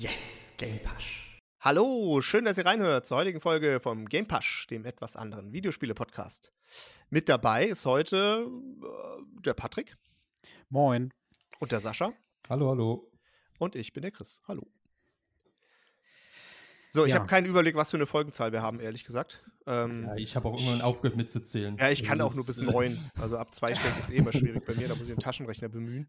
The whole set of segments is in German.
Yes, Game Pasch. Hallo, schön, dass ihr reinhört zur heutigen Folge vom Game Pasch, dem etwas anderen Videospiele-Podcast. Mit dabei ist heute äh, der Patrick. Moin. Und der Sascha. Hallo, hallo. Und ich bin der Chris. Hallo. So, ich ja. habe keinen Überblick, was für eine Folgenzahl wir haben, ehrlich gesagt. Ähm, ja, ich habe auch irgendwann aufgehört mitzuzählen. Ja, ich kann also auch nur bis neun. Also ab zweistellig ist eh immer schwierig bei mir, da muss ich den Taschenrechner bemühen.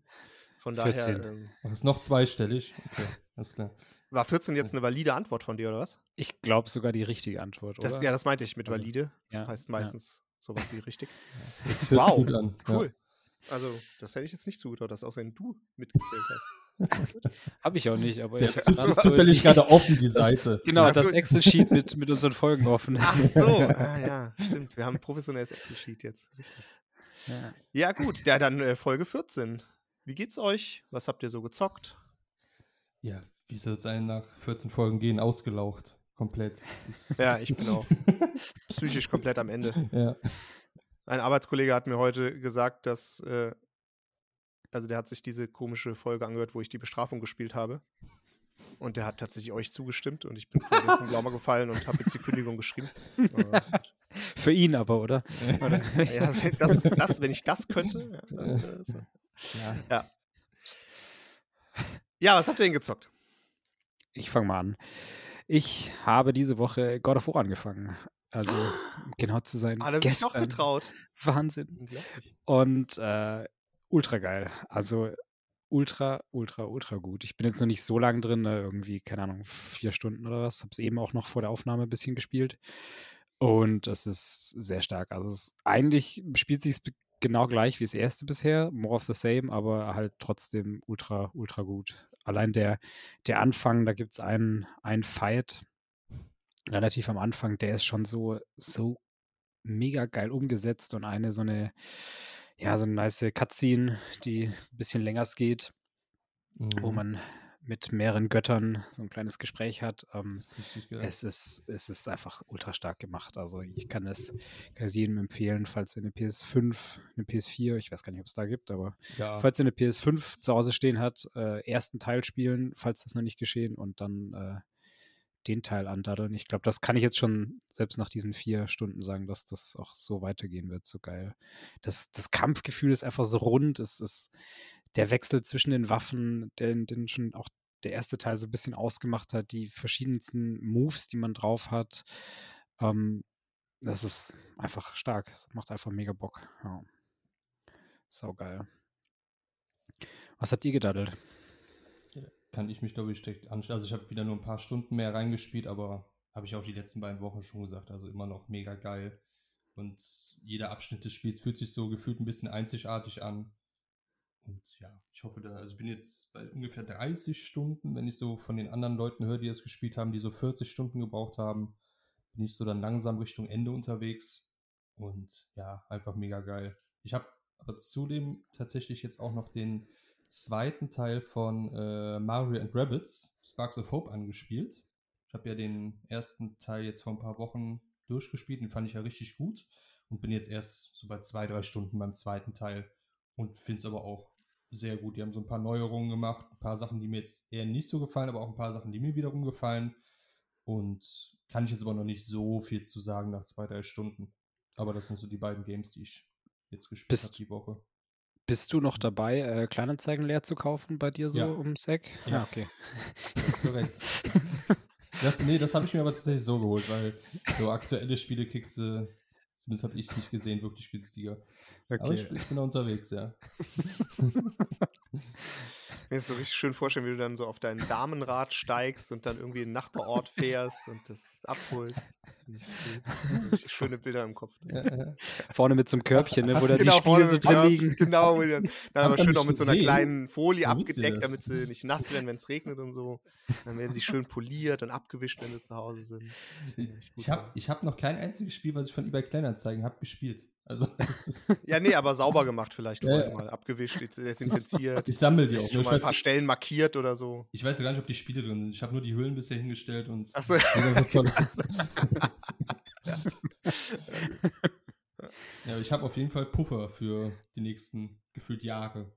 Von daher. 14. Ähm, Ach, ist noch zweistellig. Okay, alles klar. War 14 jetzt eine valide Antwort von dir, oder was? Ich glaube sogar die richtige Antwort, das, oder? ja, das meinte ich mit also, valide. Das ja, heißt meistens ja. sowas wie richtig. Ja, wow, an, cool. Also, das hätte ich jetzt nicht zugetraut, dass außerdem du mitgezählt hast. Habe ich auch nicht, aber Der ich habe zufällig gerade offen die Seite. Das, genau, das Excel-Sheet mit, mit unseren Folgen offen. Ach so, ah, ja, stimmt. Wir haben ein professionelles Excel-Sheet jetzt. Richtig. Ja. ja, gut. Ja, dann äh, Folge 14. Wie geht's euch? Was habt ihr so gezockt? Ja, wie soll es sein, nach 14 Folgen gehen, ausgelaucht. Komplett. ja, ich bin auch psychisch komplett am Ende. Ja. Ein Arbeitskollege hat mir heute gesagt, dass, äh, also der hat sich diese komische Folge angehört, wo ich die Bestrafung gespielt habe. Und der hat tatsächlich euch zugestimmt und ich bin vom Glauben gefallen und habe jetzt die Kündigung geschrieben. Für ihn aber, oder? ja, das, das, wenn ich das könnte. Ja, so. Ja. ja. Ja, was habt ihr denn gezockt? Ich fange mal an. Ich habe diese Woche God of War angefangen. Also, genau zu sein. Ah, das gestern. ist getraut. Wahnsinn. Und äh, ultra geil. Also, ultra, ultra, ultra gut. Ich bin jetzt noch nicht so lang drin, ne, irgendwie, keine Ahnung, vier Stunden oder was. Habe es eben auch noch vor der Aufnahme ein bisschen gespielt. Und es ist sehr stark. Also, es ist, eigentlich spielt sich genau gleich wie das erste bisher, more of the same, aber halt trotzdem ultra, ultra gut. Allein der, der Anfang, da gibt es einen, einen Fight, relativ am Anfang, der ist schon so, so mega geil umgesetzt und eine so eine, ja, so eine nice Cutscene, die ein bisschen länger geht, mhm. wo man mit mehreren Göttern so ein kleines Gespräch hat. Ähm, ist es, ist, es ist einfach ultra stark gemacht. Also ich kann es, kann es jedem empfehlen, falls ihr eine PS5, eine PS4, ich weiß gar nicht, ob es da gibt, aber ja. falls ihr eine PS5 zu Hause stehen hat, äh, ersten Teil spielen, falls das noch nicht geschehen und dann äh, den Teil andaddeln. Ich glaube, das kann ich jetzt schon selbst nach diesen vier Stunden sagen, dass das auch so weitergehen wird. So geil. Das, das Kampfgefühl ist einfach so rund. Es ist der Wechsel zwischen den Waffen, den, den schon auch der erste Teil so ein bisschen ausgemacht hat, die verschiedensten Moves, die man drauf hat. Ähm, das ist einfach stark. Es macht einfach mega Bock. Ja. Sau geil. Was habt ihr gedaddelt? kann ich mich, glaube ich, direkt anschauen. Also ich habe wieder nur ein paar Stunden mehr reingespielt, aber habe ich auch die letzten beiden Wochen schon gesagt. Also immer noch mega geil. Und jeder Abschnitt des Spiels fühlt sich so gefühlt ein bisschen einzigartig an. Und ja, ich hoffe da, also ich bin jetzt bei ungefähr 30 Stunden, wenn ich so von den anderen Leuten höre, die das gespielt haben, die so 40 Stunden gebraucht haben, bin ich so dann langsam Richtung Ende unterwegs. Und ja, einfach mega geil. Ich habe aber zudem tatsächlich jetzt auch noch den zweiten Teil von äh, Mario and Rabbits, Sparks of Hope, angespielt. Ich habe ja den ersten Teil jetzt vor ein paar Wochen durchgespielt, den fand ich ja richtig gut und bin jetzt erst so bei zwei, drei Stunden beim zweiten Teil und finde es aber auch sehr gut. Die haben so ein paar Neuerungen gemacht, ein paar Sachen, die mir jetzt eher nicht so gefallen, aber auch ein paar Sachen, die mir wiederum gefallen. Und kann ich jetzt aber noch nicht so viel zu sagen nach zwei, drei Stunden. Aber das sind so die beiden Games, die ich jetzt gespielt habe die Woche. Bist du noch dabei, äh, Kleinanzeigen leer zu kaufen bei dir so ja. um Sack? Ja, ah, okay. Das ist korrekt. das, nee, das habe ich mir aber tatsächlich so geholt, weil so aktuelle Spiele kriegst du, zumindest habe ich nicht gesehen, wirklich günstiger. Okay. Aber ich, ich bin da unterwegs, ja. mir ist so richtig schön vorstellen, wie du dann so auf dein Damenrad steigst und dann irgendwie in den Nachbarort fährst und das abholst. Schöne Bilder im Kopf. Ja, ja. Vorne mit so einem Körbchen, ne, wo da genau, die Spiele so drin liegen. Genau, dann, dann aber schön noch mit so einer kleinen Folie abgedeckt, damit sie nicht nass werden, wenn es regnet und so. Dann werden sie schön poliert und abgewischt, wenn sie zu Hause sind. Ich habe hab noch kein einziges Spiel, was ich von eBay Kleinanzeigen habe, gespielt. Also, ja, nee, aber sauber gemacht vielleicht ja, mal. Abgewischt, desinfiziert. Ich sammle die auch. Schon mal ein paar Stellen markiert oder so. Ich weiß ja gar nicht, ob die Spiele drin sind. Ich habe nur die Hüllen bisher hingestellt und. Achso. ja. ja, ich habe auf jeden Fall Puffer für die nächsten gefühlt Jahre.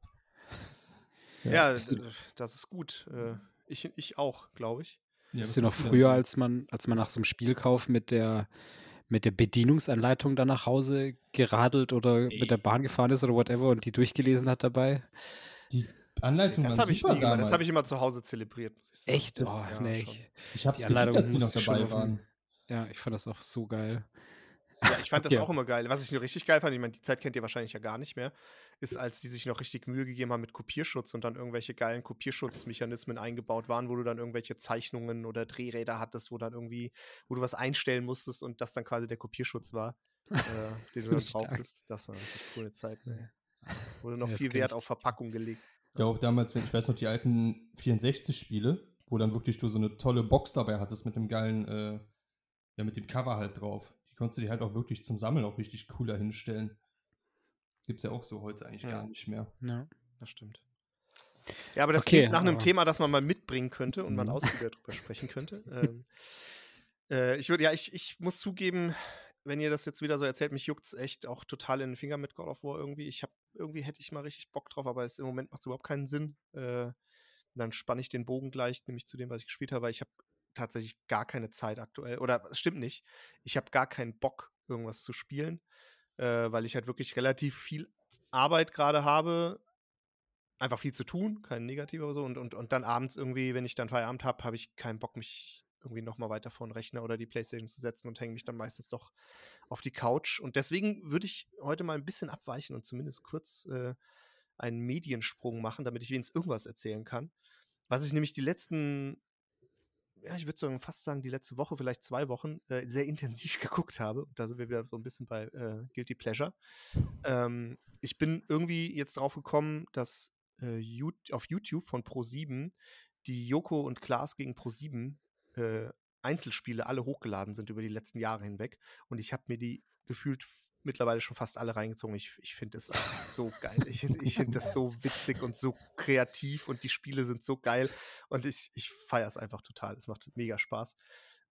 Ja, ja das, das, ist gut. Äh, Ich, ich auch, glaube ich. Ja, ist ja noch früher, als man, als man nach so einem Spielkauf mit der, mit der Bedienungsanleitung dann nach Hause geradelt oder mit der Bahn gefahren ist oder whatever und die durchgelesen hat dabei. Die Anleitung Das habe ich nie gemacht. Das habe ich immer zu Hause zelebriert. Echt? Das, oh, ja, nee, ich, ich habe es geliebt, dass die noch dabei waren. Ja, ich fand das auch so geil. Ja, ich fand okay. das auch immer geil. Was ich nur richtig geil fand, ich meine, die Zeit kennt ihr wahrscheinlich ja gar nicht mehr, ist, als die sich noch richtig Mühe gegeben haben mit Kopierschutz und dann irgendwelche geilen Kopierschutzmechanismen eingebaut waren, wo du dann irgendwelche Zeichnungen oder Drehräder hattest, wo dann irgendwie, wo du was einstellen musstest und das dann quasi der Kopierschutz war, äh, den du dann brauchtest. Das war eine coole Zeit. Ne? Wurde noch ja, viel Wert auf Verpackung gelegt. Ja, auch damals, ich weiß noch, die alten 64-Spiele, wo dann wirklich du so eine tolle Box dabei hattest mit dem geilen, äh, ja, mit dem Cover halt drauf konntest du die halt auch wirklich zum Sammeln auch richtig cooler hinstellen. Gibt es ja auch so heute eigentlich ja. gar nicht mehr. Ja, das stimmt. Ja, aber das okay, klingt nach einem Thema, das man mal mitbringen könnte und man mhm. ausführlicher darüber sprechen könnte. Ähm, äh, ich würde, ja, ich, ich muss zugeben, wenn ihr das jetzt wieder so erzählt, mich juckt es echt auch total in den Finger mit God of War irgendwie. Ich habe irgendwie hätte ich mal richtig Bock drauf, aber es, im Moment macht es überhaupt keinen Sinn. Äh, dann spanne ich den Bogen gleich, nämlich zu dem, was ich gespielt habe, weil ich habe tatsächlich gar keine Zeit aktuell. Oder es stimmt nicht. Ich habe gar keinen Bock, irgendwas zu spielen, äh, weil ich halt wirklich relativ viel Arbeit gerade habe. Einfach viel zu tun, kein Negativer oder so. Und, und, und dann abends irgendwie, wenn ich dann Feierabend habe, habe ich keinen Bock, mich irgendwie nochmal weiter vor den Rechner oder die Playstation zu setzen und hänge mich dann meistens doch auf die Couch. Und deswegen würde ich heute mal ein bisschen abweichen und zumindest kurz äh, einen Mediensprung machen, damit ich wenigstens irgendwas erzählen kann. Was ich nämlich die letzten ja, ich würde sagen, fast sagen, die letzte Woche, vielleicht zwei Wochen, äh, sehr intensiv geguckt habe. da sind wir wieder so ein bisschen bei äh, Guilty Pleasure. Ähm, ich bin irgendwie jetzt drauf gekommen, dass äh, auf YouTube von Pro7 die Joko und Klaas gegen Pro7 äh, Einzelspiele alle hochgeladen sind über die letzten Jahre hinweg. Und ich habe mir die gefühlt mittlerweile schon fast alle reingezogen. Ich, ich finde das so geil. Ich, ich finde das so witzig und so kreativ und die Spiele sind so geil. Und ich, ich feiere es einfach total. Es macht mega Spaß.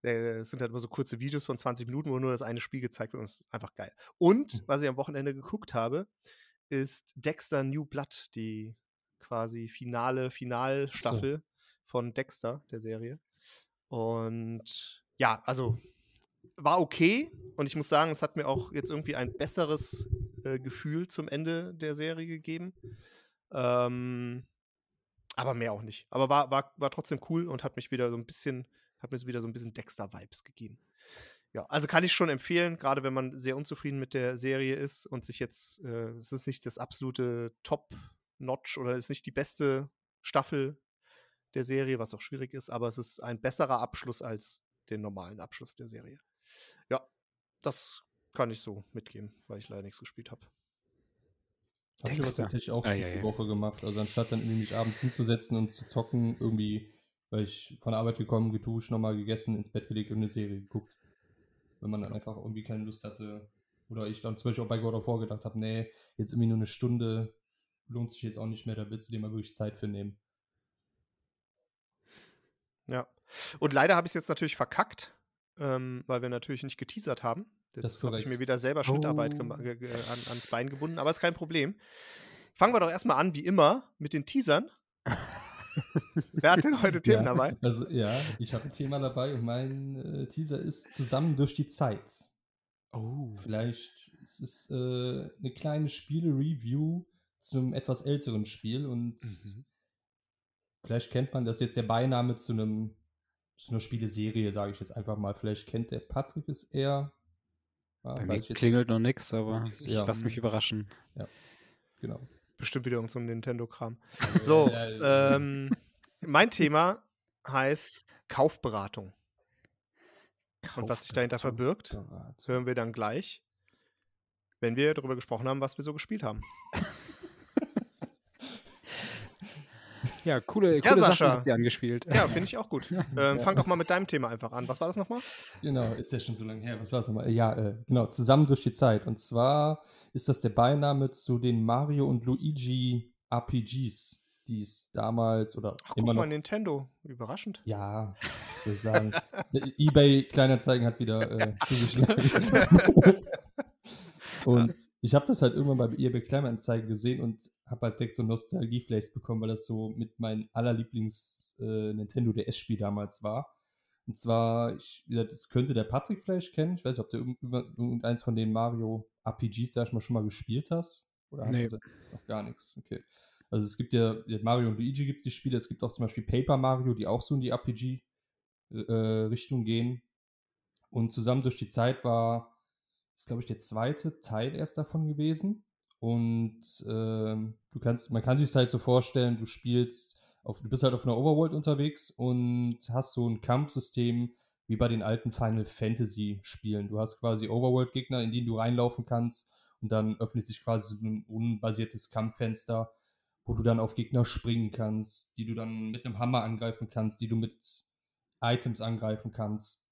Äh, es sind halt immer so kurze Videos von 20 Minuten, wo nur das eine Spiel gezeigt wird und es ist einfach geil. Und hm. was ich am Wochenende geguckt habe, ist Dexter New Blood, die quasi finale Finalstaffel so. von Dexter, der Serie. Und ja, also war okay und ich muss sagen, es hat mir auch jetzt irgendwie ein besseres äh, Gefühl zum Ende der Serie gegeben. Ähm, aber mehr auch nicht. Aber war, war, war trotzdem cool und hat mich wieder so ein bisschen, hat mir wieder so ein bisschen Dexter-Vibes gegeben. Ja, also kann ich schon empfehlen, gerade wenn man sehr unzufrieden mit der Serie ist und sich jetzt, äh, es ist nicht das absolute Top-Notch oder ist nicht die beste Staffel der Serie, was auch schwierig ist, aber es ist ein besserer Abschluss als den normalen Abschluss der Serie. Ja, das kann ich so mitgeben, weil ich leider nichts gespielt habe. Habe ich aber tatsächlich auch ah, ja, ja. Woche gemacht. Also anstatt dann irgendwie mich abends hinzusetzen und zu zocken, irgendwie, weil ich von der Arbeit gekommen, geduscht, nochmal gegessen, ins Bett gelegt und eine Serie geguckt. Wenn man dann einfach irgendwie keine Lust hatte. Oder ich dann zum Beispiel auch bei God of War gedacht habe, nee, jetzt irgendwie nur eine Stunde lohnt sich jetzt auch nicht mehr, da willst du dir mal wirklich Zeit für nehmen. Ja. Und leider habe ich es jetzt natürlich verkackt, ähm, weil wir natürlich nicht geteasert haben. Das, das habe ich mir wieder selber Schnittarbeit oh. an, ans Bein gebunden, aber ist kein Problem. Fangen wir doch erstmal an, wie immer, mit den Teasern. Wer hat denn heute Themen ja, dabei? Also ja, ich habe ein Thema dabei und mein äh, Teaser ist Zusammen durch die Zeit. Oh. Vielleicht ist es äh, eine kleine Spiele-Review zu einem etwas älteren Spiel und mhm. vielleicht kennt man das jetzt der Beiname zu einem ist eine Spieleserie, sage ich jetzt einfach mal. Vielleicht kennt der Patrick es eher. Ja, Bei mir klingelt noch nichts, aber ich ja. lasse mich überraschen. Ja, genau. Bestimmt wieder irgendein so Nintendo-Kram. So, ähm, mein Thema heißt Kaufberatung. Kaufberatung. Und was sich dahinter verbirgt, hören wir dann gleich, wenn wir darüber gesprochen haben, was wir so gespielt haben. Ja, coole, coole ja, Sascha. Sachen angespielt. Ja, finde ich auch gut. ähm, fang doch mal mit deinem Thema einfach an. Was war das nochmal? Genau, ist ja schon so lange her. Was war das nochmal? Ja, äh, genau, zusammen durch die Zeit. Und zwar ist das der Beiname zu den Mario und Luigi RPGs, die es damals oder Ach, immer guck noch. mal, Nintendo. Überraschend. Ja, würde ich sagen. eBay Kleinanzeigen hat wieder äh, zugeschlagen. Und ich habe das halt irgendwann beim eBay Kleinanzeigen gesehen und habe halt direkt so Nostalgie-Flash bekommen, weil das so mit meinem allerlieblings äh, Nintendo DS-Spiel damals war. Und zwar, ich, das könnte der Patrick vielleicht kennen. Ich weiß nicht, ob du irgendeins von den Mario RPGs, sag ich mal, schon mal gespielt hast. Oder hast nee. du noch gar nichts? Okay. Also es gibt ja, Mario und Luigi gibt es die Spiele, es gibt auch zum Beispiel Paper Mario, die auch so in die RPG-Richtung äh, gehen. Und zusammen durch die Zeit war, ist glaube ich der zweite Teil erst davon gewesen. Und äh, du kannst, man kann sich halt so vorstellen, du spielst auf, du bist halt auf einer Overworld unterwegs und hast so ein Kampfsystem wie bei den alten Final Fantasy Spielen. Du hast quasi Overworld-Gegner, in die du reinlaufen kannst und dann öffnet sich quasi so ein unbasiertes Kampffenster, wo du dann auf Gegner springen kannst, die du dann mit einem Hammer angreifen kannst, die du mit Items angreifen kannst.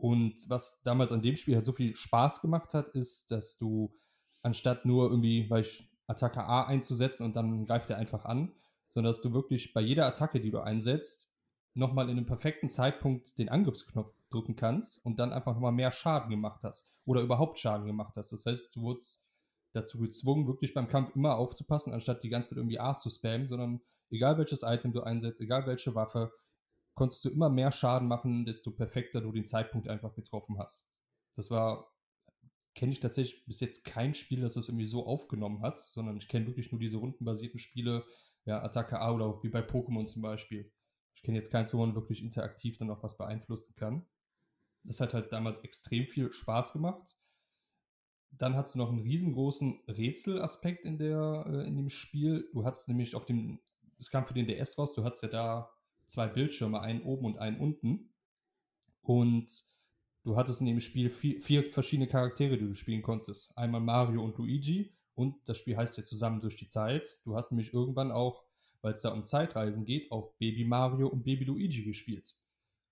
Und was damals an dem Spiel halt so viel Spaß gemacht hat, ist, dass du anstatt nur irgendwie, ich Attacke A einzusetzen und dann greift er einfach an, sondern dass du wirklich bei jeder Attacke, die du einsetzt, nochmal in einem perfekten Zeitpunkt den Angriffsknopf drücken kannst und dann einfach nochmal mehr Schaden gemacht hast oder überhaupt Schaden gemacht hast. Das heißt, du wurdest dazu gezwungen, wirklich beim Kampf immer aufzupassen, anstatt die ganze Zeit irgendwie A's zu spammen, sondern egal welches Item du einsetzt, egal welche Waffe, konntest du immer mehr Schaden machen, desto perfekter du den Zeitpunkt einfach getroffen hast. Das war, kenne ich tatsächlich bis jetzt kein Spiel, das das irgendwie so aufgenommen hat, sondern ich kenne wirklich nur diese rundenbasierten Spiele, ja, Attacke A oder wie bei Pokémon zum Beispiel. Ich kenne jetzt keins, wo man wirklich interaktiv dann auch was beeinflussen kann. Das hat halt damals extrem viel Spaß gemacht. Dann hast du noch einen riesengroßen Rätselaspekt in, der, äh, in dem Spiel. Du hattest nämlich auf dem, es kam für den DS raus, du hattest ja da zwei Bildschirme, einen oben und einen unten. Und du hattest in dem Spiel vier, vier verschiedene Charaktere, die du spielen konntest. Einmal Mario und Luigi und das Spiel heißt ja zusammen durch die Zeit. Du hast nämlich irgendwann auch, weil es da um Zeitreisen geht, auch Baby Mario und Baby Luigi gespielt.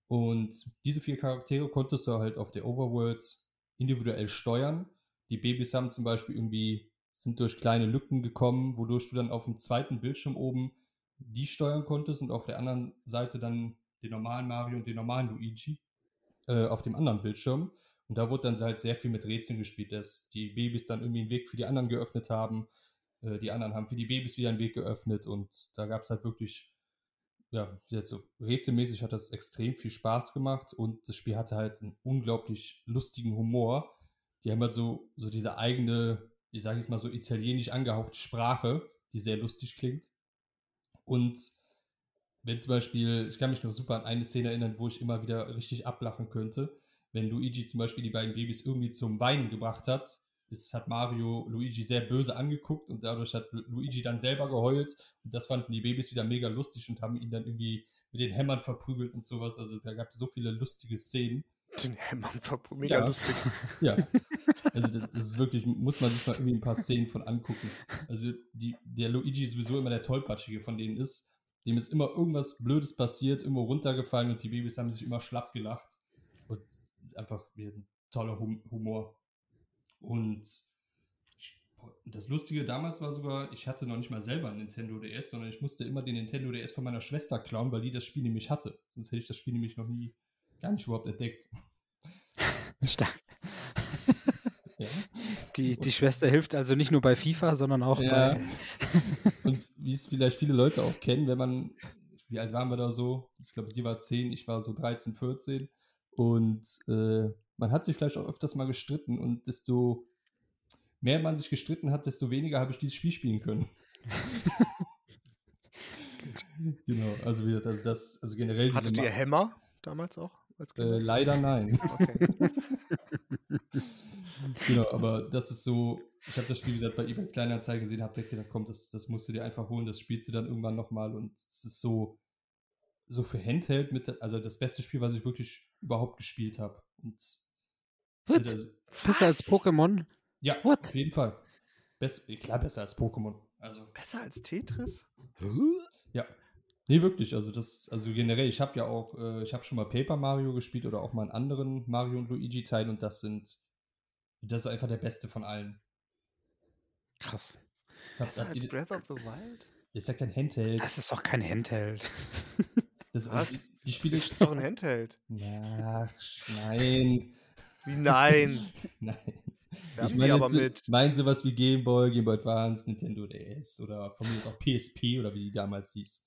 Und diese vier Charaktere konntest du halt auf der Overworld individuell steuern. Die Babys haben zum Beispiel irgendwie, sind durch kleine Lücken gekommen, wodurch du dann auf dem zweiten Bildschirm oben die steuern konntest und auf der anderen Seite dann den normalen Mario und den normalen Luigi äh, auf dem anderen Bildschirm. Und da wurde dann halt sehr viel mit Rätseln gespielt, dass die Babys dann irgendwie einen Weg für die anderen geöffnet haben. Äh, die anderen haben für die Babys wieder einen Weg geöffnet. Und da gab es halt wirklich, ja, so rätselmäßig hat das extrem viel Spaß gemacht. Und das Spiel hatte halt einen unglaublich lustigen Humor. Die haben halt so, so diese eigene, ich sage jetzt mal so italienisch angehauchte Sprache, die sehr lustig klingt. Und wenn zum Beispiel, ich kann mich noch super an eine Szene erinnern, wo ich immer wieder richtig ablachen könnte wenn Luigi zum Beispiel die beiden Babys irgendwie zum Weinen gebracht hat, ist, hat Mario Luigi sehr böse angeguckt und dadurch hat Luigi dann selber geheult und das fanden die Babys wieder mega lustig und haben ihn dann irgendwie mit den Hämmern verprügelt und sowas. Also da gab es so viele lustige Szenen. Den Hämmern verprügelt, mega ja. lustig. Ja, also das, das, ist wirklich, muss man sich mal irgendwie ein paar Szenen von angucken. Also die, der Luigi sowieso immer der Tollpatschige von denen ist. Dem ist immer irgendwas Blödes passiert, immer runtergefallen und die Babys haben sich immer schlapp gelacht. Und einfach ein toller Humor. Und das Lustige damals war sogar, ich hatte noch nicht mal selber einen Nintendo DS, sondern ich musste immer den Nintendo DS von meiner Schwester klauen, weil die das Spiel nämlich hatte. Sonst hätte ich das Spiel nämlich noch nie, gar nicht überhaupt entdeckt. Stark. Ja. Die, die Schwester hilft also nicht nur bei FIFA, sondern auch ja. bei. Und wie es vielleicht viele Leute auch kennen, wenn man, wie alt waren wir da so? Ich glaube, sie war 10, ich war so 13, 14. Und äh, man hat sich vielleicht auch öfters mal gestritten und desto mehr man sich gestritten hat, desto weniger habe ich dieses Spiel spielen können. genau, also wie gesagt, also das, also generell. Hattet ihr Hämmer damals auch? Äh, leider nein. Okay. Genau, aber das ist so, ich habe das Spiel, wie gesagt, bei eBay Kleinanzeigen gesehen, habe gedacht, komm, das, das musst du dir einfach holen, das spielst du dann irgendwann nochmal und es ist so, so für Handheld mit, also das beste Spiel, was ich wirklich überhaupt gespielt habe. Und What? Also, besser als Pokémon? Ja, What? auf jeden Fall. Best, klar, besser als Pokémon. Also, besser als Tetris? Ja. Nee, wirklich. Also das, also generell, ich habe ja auch, äh, ich habe schon mal Paper Mario gespielt oder auch mal einen anderen Mario und Luigi Teil und das sind, das ist einfach der beste von allen. Krass. Besser als Breath of the Wild? Das ist ja kein Handheld. Das ist doch kein Handheld. Das, Was? Die, die Spiele ist doch ein Handheld. Ach, nein. Wie nein? nein. ich meine aber mit. Meinen sie was wie Game Boy, Game Boy Advance, Nintendo DS oder von mir ist auch PSP oder wie die damals hieß.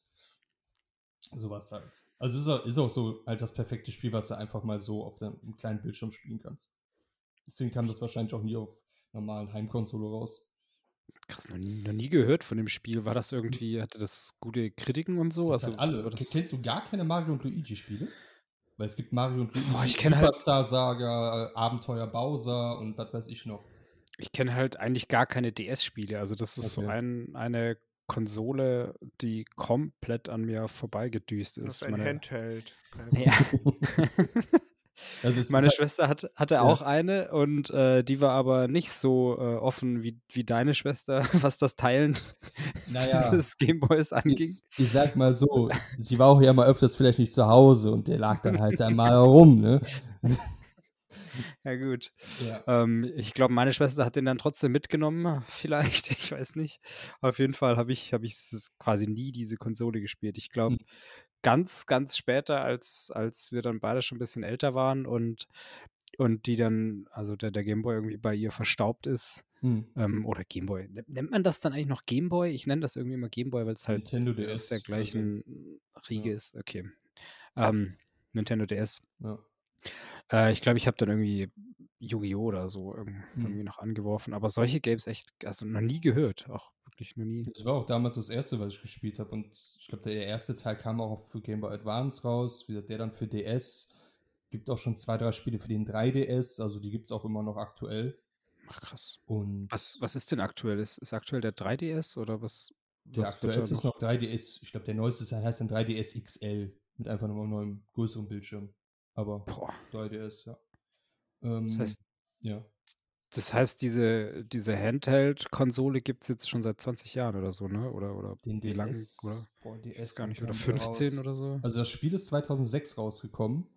Sowas halt. Also ist auch, ist auch so halt das perfekte Spiel, was du einfach mal so auf einem kleinen Bildschirm spielen kannst. Deswegen kam das wahrscheinlich auch nie auf normalen Heimkonsole raus. Krass, noch nie, noch nie gehört von dem Spiel. War das irgendwie, hatte das gute Kritiken und so? Das also, alle. Das Kennst du gar keine Mario und Luigi-Spiele? Weil es gibt Mario und Luigi, Boah, ich halt Superstar Saga, halt Abenteuer Bowser und was weiß ich noch. Ich kenne halt eigentlich gar keine DS-Spiele. Also das ist okay. so ein, eine Konsole, die komplett an mir vorbeigedüst ist. Das ist ein Meine, Handheld. Ja. Also Meine halt, Schwester hat, hatte ja. auch eine und äh, die war aber nicht so äh, offen wie, wie deine Schwester, was das Teilen naja, dieses Gameboys anging. Ich, ich, sag mal so, sie war auch ja mal öfters vielleicht nicht zu Hause und der lag dann halt da mal rum, ne? Ja, gut. Ja. Ähm, ich glaube, meine Schwester hat den dann trotzdem mitgenommen, vielleicht. Ich weiß nicht. Auf jeden Fall habe ich, hab ich quasi nie diese Konsole gespielt. Ich glaube, hm ganz, ganz später, als, als wir dann beide schon ein bisschen älter waren und, und die dann, also der, der Gameboy irgendwie bei ihr verstaubt ist. Hm. Ähm, oder Gameboy. Nennt man das dann eigentlich noch Gameboy? Ich nenne das irgendwie immer Gameboy, weil es halt Nintendo DS, aus der gleichen also, Riege ja. ist. Okay. Ähm, Nintendo DS. Ja. Äh, ich glaube, ich habe dann irgendwie Yu-Gi-Oh! oder so hm. irgendwie hm. noch angeworfen. Aber solche Games echt, also noch nie gehört. Auch wirklich noch nie. Das war auch damals das erste, was ich gespielt habe. Und ich glaube, der erste Teil kam auch für Game Boy Advance raus. Wie der dann für DS. Gibt auch schon zwei, drei Spiele für den 3DS. Also die gibt es auch immer noch aktuell. Ach krass. Und was, was ist denn aktuell? Ist, ist aktuell der 3DS oder was? Der was aktuell ist noch 3DS. Ich glaube, der neueste Teil heißt dann 3DS XL. Mit einfach nochmal einem größeren Bildschirm. Aber Boah. 3DS, ja. Ähm, das heißt, ja. Das heißt, diese, diese Handheld-Konsole gibt es jetzt schon seit 20 Jahren oder so, ne? Oder, oder Den wie lange? Oder? Boah, DS gar nicht. Oder 15 raus. oder so? Also das Spiel ist 2006 rausgekommen.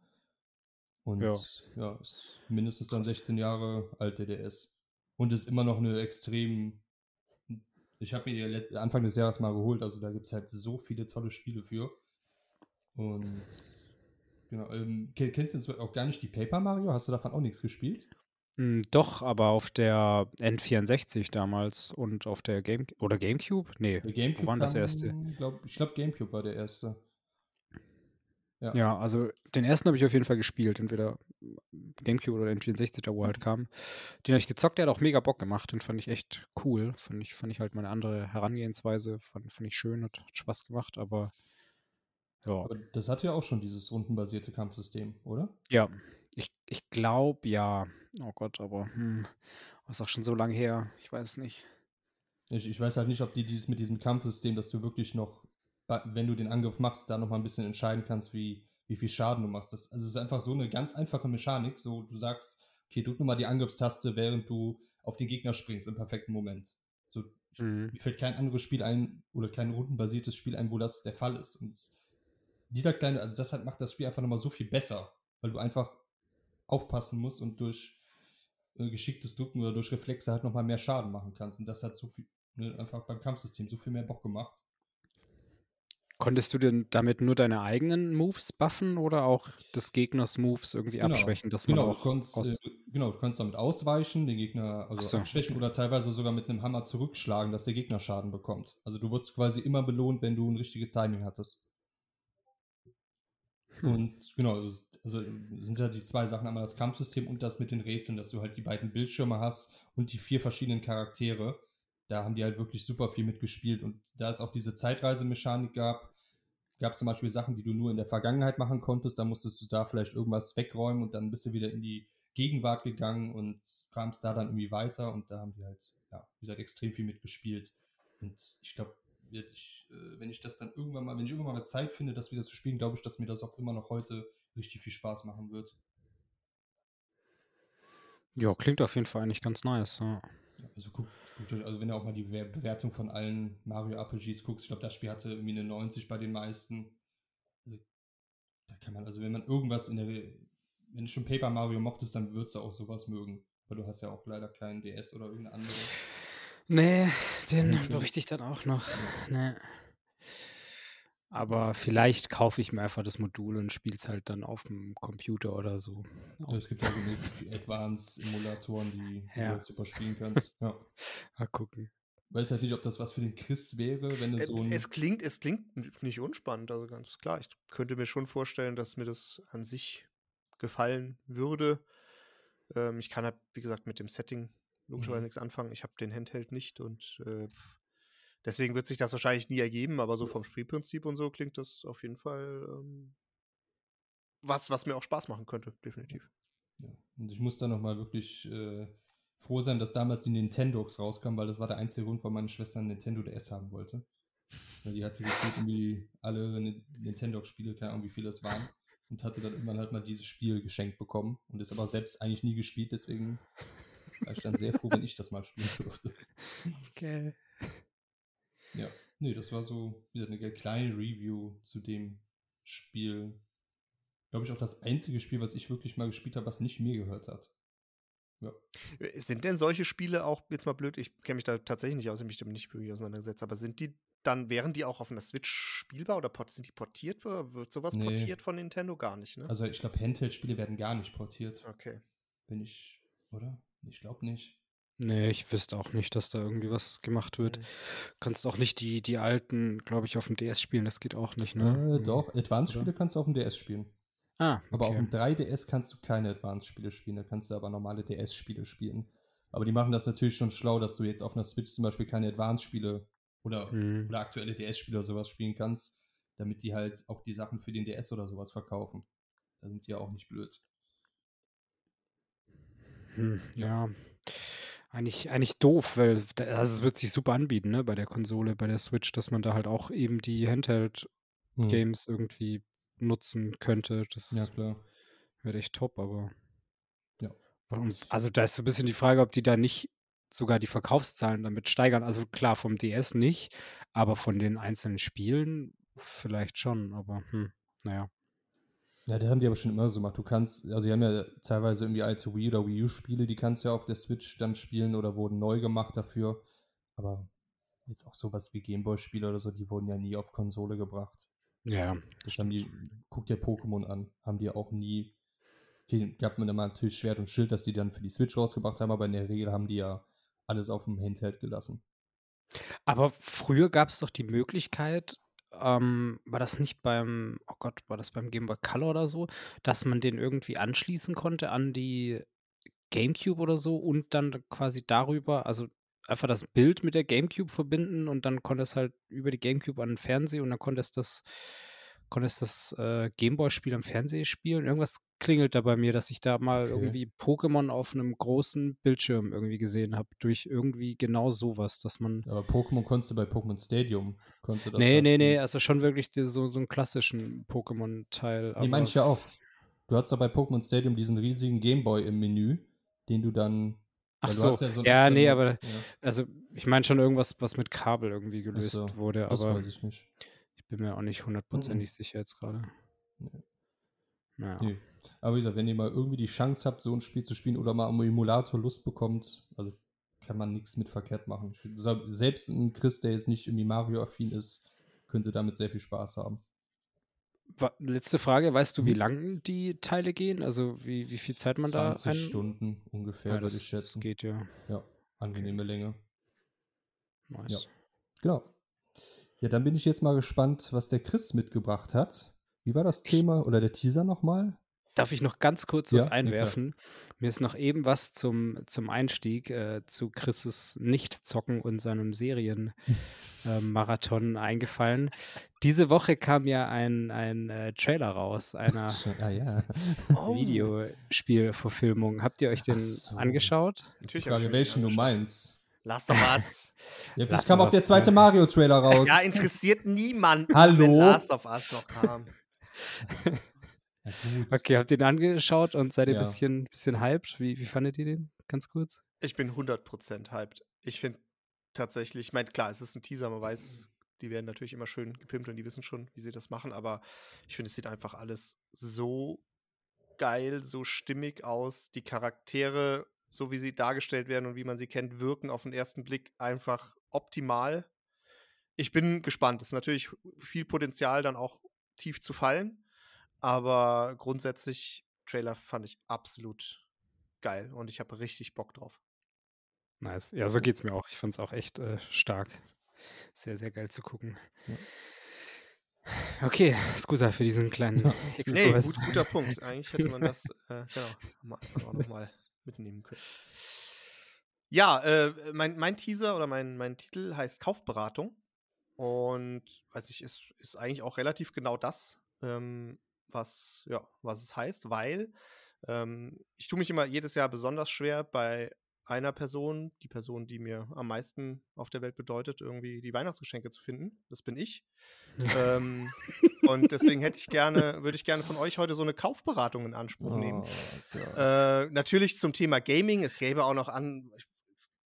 Und ja, ja ist mindestens dann 16 Jahre alt, der DS. Und ist immer noch eine extrem. Ich habe mir die Anfang des Jahres mal geholt, also da gibt es halt so viele tolle Spiele für. Und genau, ähm, kennst du auch gar nicht die Paper Mario? Hast du davon auch nichts gespielt? Hm, doch, aber auf der N64 damals und auf der Game oder GameCube? Nee, Der GameCube wo war das erste? Glaub, ich glaube, GameCube war der erste. Ja. Ja, also den ersten habe ich auf jeden Fall gespielt, entweder GameCube oder N64, da wo halt mhm. kam. Den habe ich gezockt, der hat auch mega Bock gemacht, den fand ich echt cool. Fand ich, fand ich halt meine andere Herangehensweise, fand, fand ich schön, hat Spaß gemacht, aber ja. Aber das hat ja auch schon dieses rundenbasierte Kampfsystem, oder? Ja, ich, ich glaube ja. Oh Gott, aber hm, ist auch schon so lange her. Ich weiß nicht. Ich, ich weiß halt nicht, ob die dieses mit diesem Kampfsystem, dass du wirklich noch, wenn du den Angriff machst, da noch mal ein bisschen entscheiden kannst, wie, wie viel Schaden du machst. Das, also es ist einfach so eine ganz einfache Mechanik. So, du sagst, okay, drück nur mal die Angriffstaste, während du auf den Gegner springst im perfekten Moment. So, mhm. mir fällt kein anderes Spiel ein oder kein rundenbasiertes Spiel ein, wo das der Fall ist. Und dieser kleine, also das halt macht das Spiel einfach nochmal so viel besser, weil du einfach aufpassen musst und durch äh, geschicktes Drücken oder durch Reflexe halt nochmal mehr Schaden machen kannst. Und das hat so viel, ne, einfach beim Kampfsystem so viel mehr Bock gemacht. Konntest du denn damit nur deine eigenen Moves buffen oder auch des Gegners Moves irgendwie genau. abschwächen, dass man genau, auch du konntest, äh, genau, du konntest damit ausweichen, den Gegner also so. abschwächen oder teilweise sogar mit einem Hammer zurückschlagen, dass der Gegner Schaden bekommt. Also du wurdest quasi immer belohnt, wenn du ein richtiges Timing hattest. Hm. Und genau, also, also sind ja die zwei Sachen, einmal das Kampfsystem und das mit den Rätseln, dass du halt die beiden Bildschirme hast und die vier verschiedenen Charaktere. Da haben die halt wirklich super viel mitgespielt. Und da es auch diese Zeitreisemechanik gab, gab es zum Beispiel Sachen, die du nur in der Vergangenheit machen konntest. Da musstest du da vielleicht irgendwas wegräumen und dann bist du wieder in die Gegenwart gegangen und kamst da dann irgendwie weiter. Und da haben die halt, ja, wie gesagt, extrem viel mitgespielt. Und ich glaube, wird. Ich, äh, wenn ich das dann irgendwann mal, wenn ich irgendwann mal Zeit finde, das wieder zu spielen, glaube ich, dass mir das auch immer noch heute richtig viel Spaß machen wird. Ja, klingt auf jeden Fall eigentlich ganz nice. Ja. Also, guck, guck, also wenn du auch mal die Bewertung von allen Mario RPGs guckst, ich glaube, das Spiel hatte irgendwie eine 90 bei den meisten. Also, da kann man, also wenn man irgendwas in der, wenn du schon Paper Mario mochtest, dann würdest du auch sowas mögen. Weil du hast ja auch leider keinen DS oder irgendeine andere. Nee, den berichte ich dann auch noch. Nee. Aber vielleicht kaufe ich mir einfach das Modul und spiele es halt dann auf dem Computer oder so. Ja, es gibt ja genug Advanced-Emulatoren, die ja. du halt super spielen kannst. Ja. Mal gucken. Weiß halt nicht, ob das was für den Chris wäre, wenn es so ein. Es klingt, es klingt nicht unspannend, also ganz klar. Ich könnte mir schon vorstellen, dass mir das an sich gefallen würde. Ähm, ich kann halt, wie gesagt, mit dem Setting logischerweise mhm. nichts anfangen. Ich habe den Handheld nicht und äh, deswegen wird sich das wahrscheinlich nie ergeben, aber so vom Spielprinzip und so klingt das auf jeden Fall ähm, was, was mir auch Spaß machen könnte, definitiv. Ja. Und ich muss da nochmal wirklich äh, froh sein, dass damals die Nintendox rauskam, weil das war der einzige Grund, warum meine Schwester ein Nintendo DS haben wollte. Weil die hatte irgendwie alle Nintendo-Spiele, keine Ahnung, wie viele es waren. Und hatte dann irgendwann halt mal dieses Spiel geschenkt bekommen. Und ist aber selbst eigentlich nie gespielt, deswegen war ich dann sehr froh, wenn ich das mal spielen durfte. Okay. Ja, nee, das war so wieder eine kleine Review zu dem Spiel. Glaube ich auch das einzige Spiel, was ich wirklich mal gespielt habe, was nicht mir gehört hat. Ja. Äh, sind denn solche Spiele auch, jetzt mal blöd, ich kenne mich da tatsächlich nicht aus, ich mich damit nicht wirklich auseinandergesetzt, aber sind die dann, wären die auch auf einer Switch spielbar oder sind die portiert oder wird sowas nee. portiert von Nintendo gar nicht, ne? Also ich glaube, Handheld-Spiele werden gar nicht portiert. Okay. Wenn ich, oder? Ich glaube nicht. Nee, ich wüsste auch nicht, dass da irgendwie was gemacht wird. Mhm. Kannst auch nicht die, die alten, glaube ich, auf dem DS spielen, das geht auch nicht, ne? Äh, doch, Advanced-Spiele kannst du auf dem DS spielen. Ah, okay. Aber auf dem 3DS kannst du keine Advanced-Spiele spielen, da kannst du aber normale DS-Spiele spielen. Aber die machen das natürlich schon schlau, dass du jetzt auf einer Switch zum Beispiel keine Advanced-Spiele oder, mhm. oder aktuelle DS-Spiele oder sowas spielen kannst, damit die halt auch die Sachen für den DS oder sowas verkaufen. Da sind die ja auch nicht blöd. Hm, ja. Eigentlich, eigentlich doof, weil also es wird sich super anbieten, ne, bei der Konsole, bei der Switch, dass man da halt auch eben die Handheld-Games hm. irgendwie nutzen könnte. Das ja, klar. wäre echt top, aber. Ja. Also da ist so ein bisschen die Frage, ob die da nicht sogar die Verkaufszahlen damit steigern. Also klar, vom DS nicht, aber von den einzelnen Spielen vielleicht schon, aber hm, naja. Ja, das haben die aber schon immer so gemacht. Du kannst, also die haben ja teilweise irgendwie alte Wii oder Wii U-Spiele, die kannst du ja auf der Switch dann spielen oder wurden neu gemacht dafür. Aber jetzt auch sowas wie Gameboy-Spiele oder so, die wurden ja nie auf Konsole gebracht. Ja. Das haben die, guck dir Pokémon an, haben die auch nie. Okay, gab man immer natürlich Schwert und Schild, dass die dann für die Switch rausgebracht haben, aber in der Regel haben die ja alles auf dem Handheld gelassen. Aber früher gab es doch die Möglichkeit, ähm, war das nicht beim, oh Gott, war das beim Game Boy Color oder so, dass man den irgendwie anschließen konnte an die GameCube oder so und dann quasi darüber, also einfach das Bild mit der GameCube verbinden und dann konnte es halt über die GameCube an den Fernseher und dann konnte es das konntest das äh, Gameboy-Spiel am Fernseher spielen. Irgendwas klingelt da bei mir, dass ich da mal okay. irgendwie Pokémon auf einem großen Bildschirm irgendwie gesehen habe. Durch irgendwie genau sowas, dass man. Aber Pokémon konntest du bei Pokémon Stadium. Konntest du das nee, nee, nee, also schon wirklich die, so, so einen klassischen Pokémon-Teil. Nee, meine ich ja auch. Du hast doch bei Pokémon Stadium diesen riesigen Gameboy im Menü, den du dann. Ach so, ja, so ja nee, aber ja. also ich meine schon irgendwas, was mit Kabel irgendwie gelöst so, wurde. Das aber weiß ich nicht. Ich bin mir auch nicht hundertprozentig mhm. sicher jetzt gerade. Nee. Naja. Nee. Aber wie gesagt, wenn ihr mal irgendwie die Chance habt, so ein Spiel zu spielen oder mal am Emulator Lust bekommt, also kann man nichts mit verkehrt machen. Selbst ein Chris, der jetzt nicht irgendwie Mario-affin ist, könnte damit sehr viel Spaß haben. Letzte Frage, weißt du, wie mhm. lang die Teile gehen? Also wie, wie viel Zeit man 20 da 20 Stunden ungefähr, ja, würde ich schätzen. Das geht ja. Ja, angenehme okay. Länge. Nice. Ja. Genau. Ja, dann bin ich jetzt mal gespannt, was der Chris mitgebracht hat. Wie war das Thema oder der Teaser nochmal? Darf ich noch ganz kurz was einwerfen? Ja, Mir ist noch eben was zum, zum Einstieg äh, zu Chris' Nicht-Zocken und seinem Serienmarathon äh, eingefallen. Diese Woche kam ja ein, ein äh, Trailer raus einer ah, ja. oh. Videospielverfilmung. Habt ihr euch den so. angeschaut? Natürlich. Die Frage, welchen du meinst. Lass doch was. Jetzt Lass kam auch der zweite Mario-Trailer raus. Ja, interessiert niemand, Hallo? wenn Last of Us noch kam. ja, okay, habt ihr den angeschaut und seid ihr ein ja. bisschen, bisschen hyped? Wie, wie fandet ihr den? Ganz kurz. Ich bin 100% hyped. Ich finde tatsächlich, ich meine, klar, es ist ein Teaser, man weiß, die werden natürlich immer schön gepimpt und die wissen schon, wie sie das machen, aber ich finde, es sieht einfach alles so geil, so stimmig aus. Die Charaktere so wie sie dargestellt werden und wie man sie kennt, wirken auf den ersten Blick einfach optimal. ich bin gespannt. Es ist natürlich viel Potenzial, dann auch tief zu fallen. Aber grundsätzlich, Trailer fand ich absolut geil und ich habe richtig Bock drauf. Nice. Ja, so geht es mir auch. Ich fand es auch echt äh, stark. Sehr, sehr geil zu gucken. Ja. Okay, Scusa für diesen kleinen ja, Nee, gut, guter Punkt. Eigentlich hätte man das äh, genau, am Anfang auch nochmal mitnehmen können. Ja, äh, mein, mein Teaser oder mein, mein Titel heißt Kaufberatung. Und weiß ich, ist, ist eigentlich auch relativ genau das, ähm, was, ja, was es heißt, weil ähm, ich tue mich immer jedes Jahr besonders schwer bei einer Person, die Person, die mir am meisten auf der Welt bedeutet, irgendwie die Weihnachtsgeschenke zu finden. Das bin ich. ähm, und deswegen hätte ich gerne, würde ich gerne von euch heute so eine Kaufberatung in Anspruch oh, nehmen. Äh, natürlich zum Thema Gaming. Es gäbe auch noch an, ich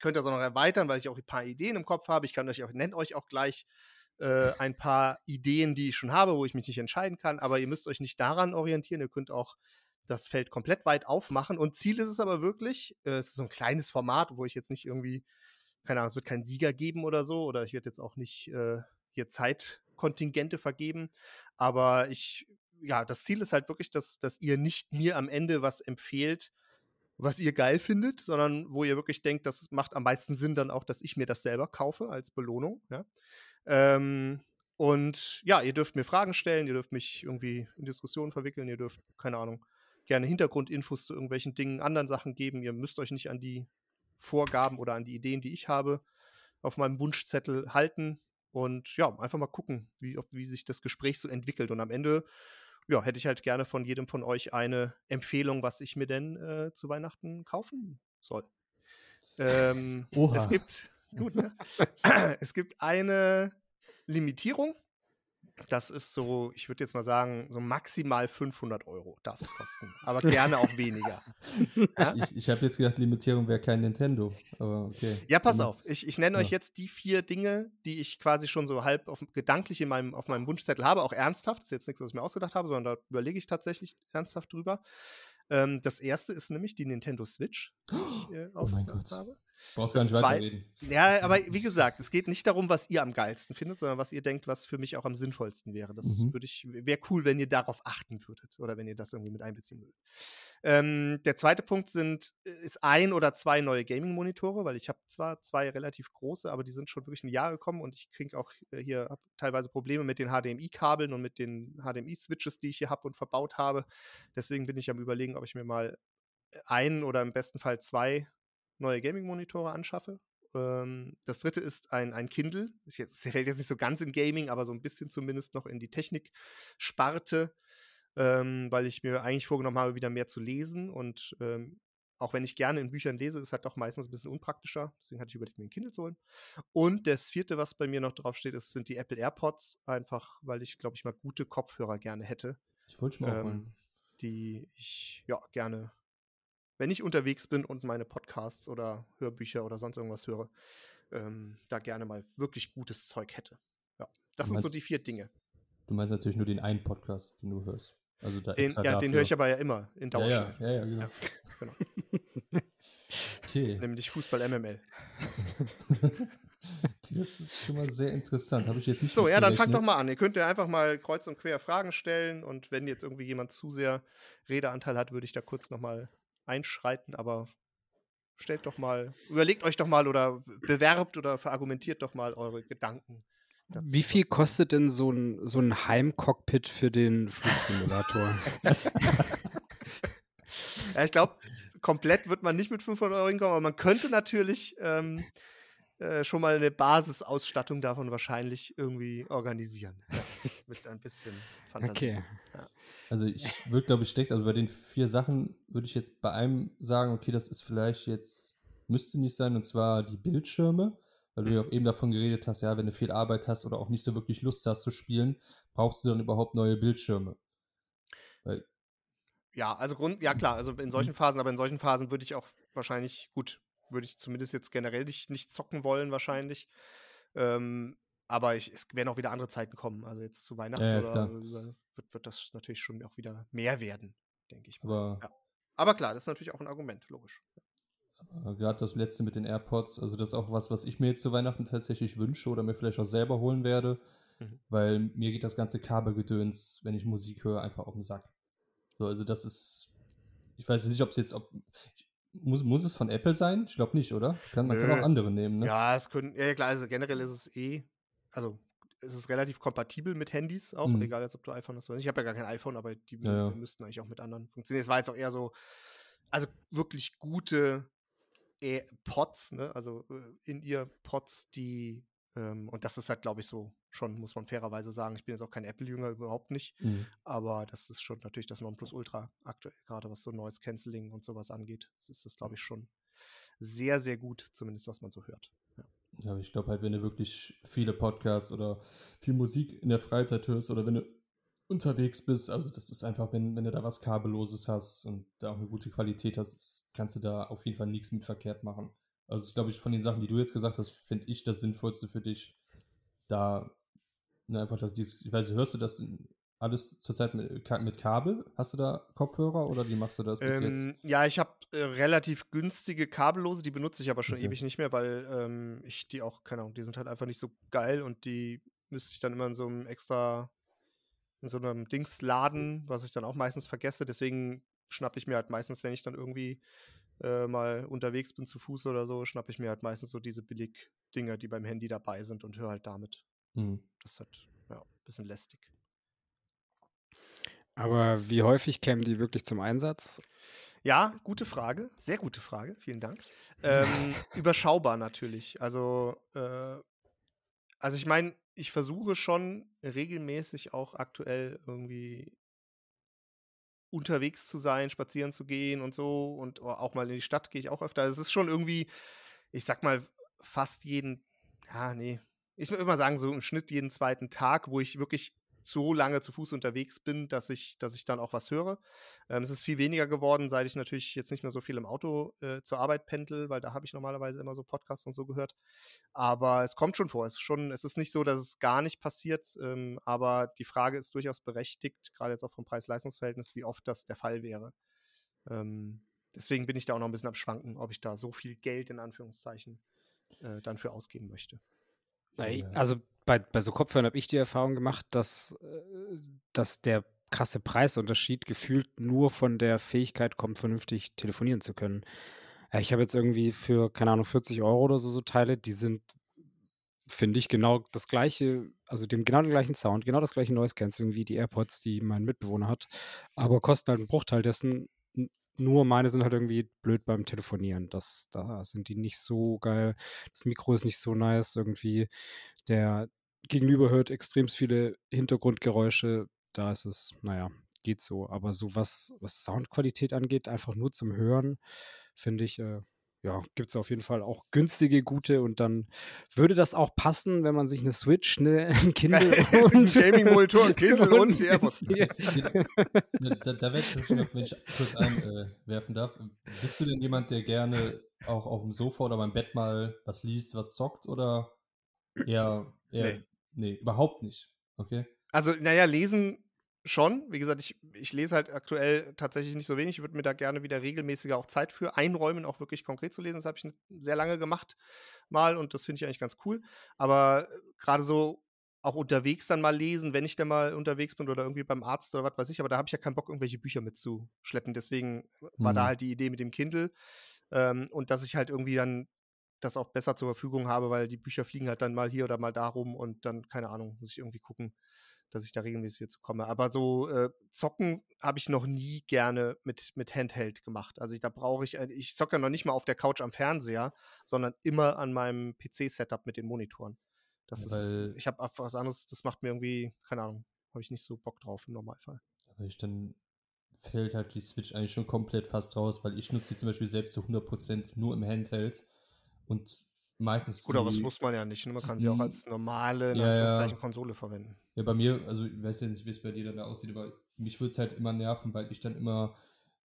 könnte das auch noch erweitern, weil ich auch ein paar Ideen im Kopf habe. Ich kann euch auch, nenne euch auch gleich äh, ein paar Ideen, die ich schon habe, wo ich mich nicht entscheiden kann. Aber ihr müsst euch nicht daran orientieren. Ihr könnt auch das Feld komplett weit aufmachen. Und Ziel ist es aber wirklich, äh, es ist so ein kleines Format, wo ich jetzt nicht irgendwie, keine Ahnung, es wird keinen Sieger geben oder so, oder ich werde jetzt auch nicht äh, hier Zeitkontingente vergeben. Aber ich, ja, das Ziel ist halt wirklich, dass, dass ihr nicht mir am Ende was empfehlt, was ihr geil findet, sondern wo ihr wirklich denkt, das macht am meisten Sinn dann auch, dass ich mir das selber kaufe als Belohnung. Ja? Ähm, und ja, ihr dürft mir Fragen stellen, ihr dürft mich irgendwie in Diskussionen verwickeln, ihr dürft, keine Ahnung, gerne Hintergrundinfos zu irgendwelchen Dingen, anderen Sachen geben. Ihr müsst euch nicht an die Vorgaben oder an die Ideen, die ich habe, auf meinem Wunschzettel halten und ja, einfach mal gucken, wie, ob, wie sich das Gespräch so entwickelt. Und am Ende, ja, hätte ich halt gerne von jedem von euch eine Empfehlung, was ich mir denn äh, zu Weihnachten kaufen soll. Ähm, es gibt, gut, ne? es gibt eine Limitierung das ist so, ich würde jetzt mal sagen, so maximal 500 Euro darf es kosten. Aber gerne auch weniger. ja? Ich, ich habe jetzt gedacht, Limitierung wäre kein Nintendo. Aber okay. Ja, pass auf. Ich, ich nenne ja. euch jetzt die vier Dinge, die ich quasi schon so halb auf, gedanklich in meinem, auf meinem Wunschzettel habe. Auch ernsthaft. Das ist jetzt nichts, was ich mir ausgedacht habe, sondern da überlege ich tatsächlich ernsthaft drüber. Ähm, das erste ist nämlich die Nintendo Switch, die ich äh, oh habe. Brauchst gar nicht weiterreden. Ja, aber wie gesagt, es geht nicht darum, was ihr am geilsten findet, sondern was ihr denkt, was für mich auch am sinnvollsten wäre. Das mhm. würde ich, wäre cool, wenn ihr darauf achten würdet oder wenn ihr das irgendwie mit einbeziehen würdet. Ähm, der zweite Punkt sind, äh, ist ein oder zwei neue Gaming-Monitore, weil ich habe zwar zwei relativ große, aber die sind schon wirklich ein Jahr gekommen und ich kriege auch äh, hier teilweise Probleme mit den HDMI-Kabeln und mit den HDMI-Switches, die ich hier habe und verbaut habe. Deswegen bin ich am überlegen, ob ich mir mal äh, einen oder im besten Fall zwei neue Gaming-Monitore anschaffe. Ähm, das dritte ist ein, ein Kindle. Es fällt jetzt nicht so ganz in Gaming, aber so ein bisschen zumindest noch in die Technik-Sparte, ähm, weil ich mir eigentlich vorgenommen habe, wieder mehr zu lesen. Und ähm, auch wenn ich gerne in Büchern lese, ist halt doch meistens ein bisschen unpraktischer. Deswegen hatte ich überlegt, mir ein Kindle zu holen. Und das vierte, was bei mir noch drauf steht, ist, sind die Apple AirPods. Einfach, weil ich, glaube ich, mal gute Kopfhörer gerne hätte. Ich wollte schon mal ähm, Die ich ja gerne wenn ich unterwegs bin und meine Podcasts oder Hörbücher oder sonst irgendwas höre, ähm, da gerne mal wirklich gutes Zeug hätte. Ja, das du sind so die vier Dinge. Du meinst natürlich nur den einen Podcast, den du hörst. Also da den, ja, den höre ich aber ja immer in Dauerschleife. Ja, ja, ja, genau. Ja, genau. okay. Nämlich Fußball MML. das ist schon mal sehr interessant. Habe ich jetzt nicht So, ja, dann fangt doch mal an. Ihr könnt ja einfach mal kreuz und quer Fragen stellen und wenn jetzt irgendwie jemand zu sehr Redeanteil hat, würde ich da kurz nochmal einschreiten, aber stellt doch mal, überlegt euch doch mal oder bewerbt oder verargumentiert doch mal eure Gedanken. Dazu, Wie viel kostet denn so ein, so ein Heimcockpit für den Flugsimulator? ja, ich glaube, komplett wird man nicht mit 500 Euro hinkommen, aber man könnte natürlich ähm, äh, schon mal eine Basisausstattung davon wahrscheinlich irgendwie organisieren. Ja, mit ein bisschen Fantasie. Okay. Ja. Also ich würde, glaube ich, steckt, also bei den vier Sachen würde ich jetzt bei einem sagen, okay, das ist vielleicht jetzt, müsste nicht sein, und zwar die Bildschirme, weil du ja auch eben davon geredet hast, ja, wenn du viel Arbeit hast oder auch nicht so wirklich Lust hast zu spielen, brauchst du dann überhaupt neue Bildschirme. Weil ja, also Grund, ja klar, also in solchen mhm. Phasen, aber in solchen Phasen würde ich auch wahrscheinlich, gut, würde ich zumindest jetzt generell nicht, nicht zocken wollen, wahrscheinlich. Ähm, aber ich, es werden auch wieder andere Zeiten kommen. Also jetzt zu Weihnachten ja, oder wird, wird das natürlich schon auch wieder mehr werden, denke ich mal. Aber, ja. aber klar, das ist natürlich auch ein Argument, logisch. Gerade das letzte mit den AirPods, also das ist auch was, was ich mir jetzt zu Weihnachten tatsächlich wünsche oder mir vielleicht auch selber holen werde. Mhm. Weil mir geht das ganze Kabelgedöns, wenn ich Musik höre, einfach auf den Sack. So, also das ist, ich weiß nicht, ob es jetzt, ob, muss, muss es von Apple sein? Ich glaube nicht, oder? Kann, man Nö. kann auch andere nehmen, ne? Ja, es können, ja klar, also generell ist es eh, also es ist relativ kompatibel mit Handys auch, mhm. egal jetzt ob du iPhone hast oder nicht. Ich habe ja gar kein iPhone, aber die ja, ja. müssten eigentlich auch mit anderen funktionieren. Es war jetzt auch eher so, also wirklich gute äh, Pods, ne? also äh, in ihr Pods, die ähm, und das ist halt, glaube ich, so schon, muss man fairerweise sagen. Ich bin jetzt auch kein Apple-Jünger, überhaupt nicht. Mhm. Aber das ist schon natürlich das Nonplusultra aktuell, gerade was so Noise Cancelling und sowas angeht. Das ist das, glaube ich, schon sehr, sehr gut, zumindest was man so hört. Ja. Ja, ich glaube halt, wenn du wirklich viele Podcasts oder viel Musik in der Freizeit hörst oder wenn du unterwegs bist, also das ist einfach, wenn, wenn du da was Kabelloses hast und da auch eine gute Qualität hast, kannst du da auf jeden Fall nichts mit verkehrt machen. Also ich glaube, ich von den Sachen, die du jetzt gesagt hast, finde ich das Sinnvollste für dich, da ne, einfach, dass dieses, ich weiß hörst du das alles zurzeit mit, mit Kabel? Hast du da Kopfhörer oder wie machst du das bis ähm, jetzt? Ja, ich habe äh, relativ günstige kabellose, die benutze ich aber schon okay. ewig nicht mehr, weil ähm, ich die auch, keine Ahnung, die sind halt einfach nicht so geil und die müsste ich dann immer in so einem extra, in so einem Dings laden, was ich dann auch meistens vergesse. Deswegen schnappe ich mir halt meistens, wenn ich dann irgendwie äh, mal unterwegs bin zu Fuß oder so, schnappe ich mir halt meistens so diese Billig-Dinger, die beim Handy dabei sind und höre halt damit. Mhm. Das ist halt, ja, ein bisschen lästig. Aber wie häufig kämen die wirklich zum Einsatz? Ja, gute Frage. Sehr gute Frage. Vielen Dank. Ähm, überschaubar natürlich. Also, äh, also ich meine, ich versuche schon regelmäßig auch aktuell irgendwie unterwegs zu sein, spazieren zu gehen und so und auch mal in die Stadt gehe ich auch öfter. Es ist schon irgendwie, ich sag mal, fast jeden, ja, nee, ich würde immer sagen, so im Schnitt jeden zweiten Tag, wo ich wirklich so lange zu Fuß unterwegs bin, dass ich, dass ich dann auch was höre. Ähm, es ist viel weniger geworden, seit ich natürlich jetzt nicht mehr so viel im Auto äh, zur Arbeit pendel, weil da habe ich normalerweise immer so Podcasts und so gehört. Aber es kommt schon vor. Es ist schon, es ist nicht so, dass es gar nicht passiert, ähm, aber die Frage ist durchaus berechtigt, gerade jetzt auch vom Preis-Leistungs-Verhältnis, wie oft das der Fall wäre. Ähm, deswegen bin ich da auch noch ein bisschen am Schwanken, ob ich da so viel Geld in Anführungszeichen äh, dann für ausgeben möchte. Also bei, bei so Kopfhörern habe ich die Erfahrung gemacht, dass, äh, dass der krasse Preisunterschied gefühlt nur von der Fähigkeit kommt, vernünftig telefonieren zu können. Ich habe jetzt irgendwie für, keine Ahnung, 40 Euro oder so, so Teile, die sind, finde ich, genau das gleiche, also dem genau den gleichen Sound, genau das gleiche Noise Cancelling wie die AirPods, die mein Mitbewohner hat, aber kosten halt einen Bruchteil dessen. Nur meine sind halt irgendwie blöd beim Telefonieren. Das, da sind die nicht so geil. Das Mikro ist nicht so nice. Irgendwie der Gegenüber hört extrem viele Hintergrundgeräusche. Da ist es, naja, geht so. Aber so was, was Soundqualität angeht, einfach nur zum Hören, finde ich, äh, ja, gibt es auf jeden Fall auch günstige, gute und dann würde das auch passen, wenn man sich eine Switch, eine, ein Kindle und Gaming-Monitor, ein Kindle und, und da, da werde ich noch, wenn ich kurz einwerfen darf. Bist du denn jemand, der gerne auch auf dem Sofa oder beim Bett mal was liest, was zockt oder eher, eher nee. nee, überhaupt nicht? Okay. Also, naja, lesen schon. Wie gesagt, ich, ich lese halt aktuell tatsächlich nicht so wenig. Ich würde mir da gerne wieder regelmäßiger auch Zeit für einräumen, auch wirklich konkret zu lesen. Das habe ich sehr lange gemacht mal und das finde ich eigentlich ganz cool. Aber äh, gerade so auch unterwegs dann mal lesen, wenn ich dann mal unterwegs bin oder irgendwie beim Arzt oder was weiß ich. Aber da habe ich ja keinen Bock, irgendwelche Bücher mitzuschleppen. Deswegen war mhm. da halt die Idee mit dem Kindle ähm, und dass ich halt irgendwie dann das auch besser zur Verfügung habe, weil die Bücher fliegen halt dann mal hier oder mal da rum und dann, keine Ahnung, muss ich irgendwie gucken, dass ich da regelmäßig wieder zu komme. Aber so äh, zocken habe ich noch nie gerne mit, mit Handheld gemacht. Also ich, da brauche ich, äh, ich zocke noch nicht mal auf der Couch am Fernseher, sondern immer an meinem PC-Setup mit den Monitoren. Das ja, ist, ich habe was anderes, das macht mir irgendwie, keine Ahnung, habe ich nicht so Bock drauf im Normalfall. Aber ich dann fällt halt die Switch eigentlich schon komplett fast raus, weil ich nutze sie zum Beispiel selbst zu 100% nur im Handheld und meistens. Gut, aber das muss man ja nicht. Ne? Man kann sie auch als normale ja, ja. Konsole verwenden. Ja, bei mir, also ich weiß ja nicht, wie es bei dir dann da aussieht, aber mich würde es halt immer nerven, weil ich dann immer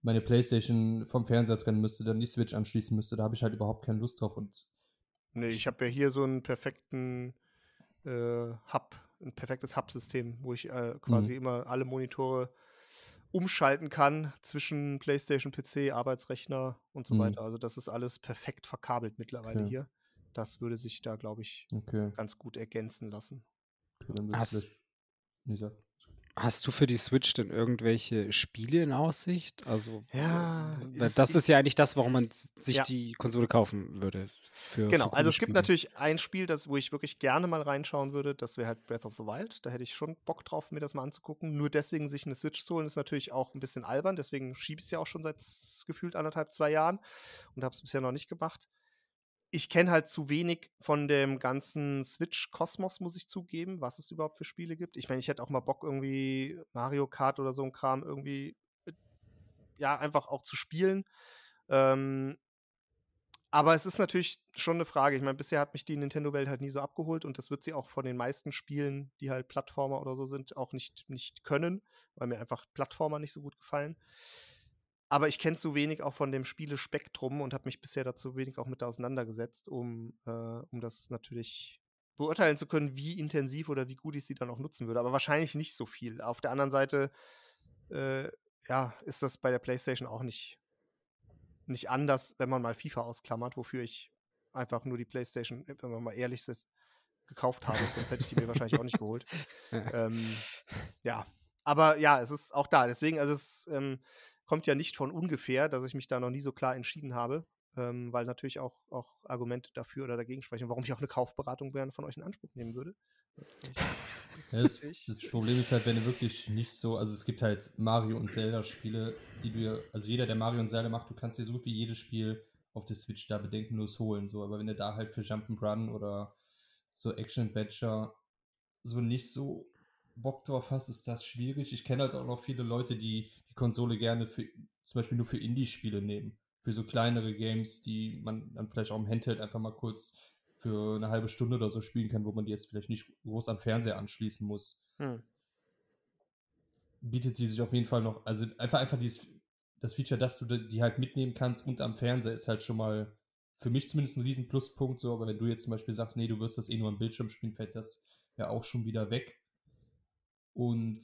meine Playstation vom Fernseher trennen müsste, dann die Switch anschließen müsste. Da habe ich halt überhaupt keine Lust drauf. Und nee, ich habe ja hier so einen perfekten äh, Hub, ein perfektes Hub-System, wo ich äh, quasi mhm. immer alle Monitore umschalten kann zwischen PlayStation, PC, Arbeitsrechner und so mhm. weiter. Also das ist alles perfekt verkabelt mittlerweile okay. hier. Das würde sich da, glaube ich, okay. ganz gut ergänzen lassen. Okay, Hast, Hast du für die Switch denn irgendwelche Spiele in Aussicht? Also, ja, ist, das ist ja eigentlich das, warum man sich ja. die Konsole kaufen würde. Für, genau, für also es Spiele. gibt natürlich ein Spiel, das, wo ich wirklich gerne mal reinschauen würde, das wäre halt Breath of the Wild. Da hätte ich schon Bock drauf, mir das mal anzugucken. Nur deswegen sich eine Switch zu holen, ist natürlich auch ein bisschen albern. Deswegen schiebe ich es ja auch schon seit gefühlt anderthalb, zwei Jahren und habe es bisher noch nicht gemacht ich kenne halt zu wenig von dem ganzen Switch-Kosmos, muss ich zugeben, was es überhaupt für Spiele gibt. Ich meine, ich hätte auch mal Bock, irgendwie Mario Kart oder so ein Kram irgendwie, ja, einfach auch zu spielen. Ähm, aber es ist natürlich schon eine Frage. Ich meine, bisher hat mich die Nintendo-Welt halt nie so abgeholt und das wird sie auch von den meisten Spielen, die halt Plattformer oder so sind, auch nicht, nicht können, weil mir einfach Plattformer nicht so gut gefallen. Aber ich kenne zu wenig auch von dem Spielespektrum und habe mich bisher dazu wenig auch mit auseinandergesetzt, um, äh, um das natürlich beurteilen zu können, wie intensiv oder wie gut ich sie dann auch nutzen würde. Aber wahrscheinlich nicht so viel. Auf der anderen Seite, äh, ja, ist das bei der PlayStation auch nicht, nicht anders, wenn man mal FIFA ausklammert, wofür ich einfach nur die PlayStation, wenn man mal ehrlich ist, gekauft habe. Sonst hätte ich die mir wahrscheinlich auch nicht geholt. ähm, ja, aber ja, es ist auch da. Deswegen, also es ähm, kommt ja nicht von ungefähr, dass ich mich da noch nie so klar entschieden habe, ähm, weil natürlich auch, auch Argumente dafür oder dagegen sprechen, warum ich auch eine Kaufberatung gerne von euch in Anspruch nehmen würde. Ja, das, das, Problem ist halt, wenn du wirklich nicht so, also es gibt halt Mario und Zelda-Spiele, die du, also jeder, der Mario und Zelda macht, du kannst dir so gut wie jedes Spiel auf der Switch da bedenkenlos holen, so, aber wenn du da halt für Jump'n'Run oder so Action-Adventure so nicht so Bock drauf hast, ist das schwierig. Ich kenne halt auch noch viele Leute, die die Konsole gerne für zum Beispiel nur für Indie-Spiele nehmen. Für so kleinere Games, die man dann vielleicht auch im Handheld einfach mal kurz für eine halbe Stunde oder so spielen kann, wo man die jetzt vielleicht nicht groß am Fernseher anschließen muss. Hm. Bietet sie sich auf jeden Fall noch, also einfach, einfach dieses, das Feature, dass du die halt mitnehmen kannst und am Fernseher ist halt schon mal für mich zumindest ein riesen Pluspunkt so, aber wenn du jetzt zum Beispiel sagst, nee, du wirst das eh nur am Bildschirm spielen, fällt das ja auch schon wieder weg. Und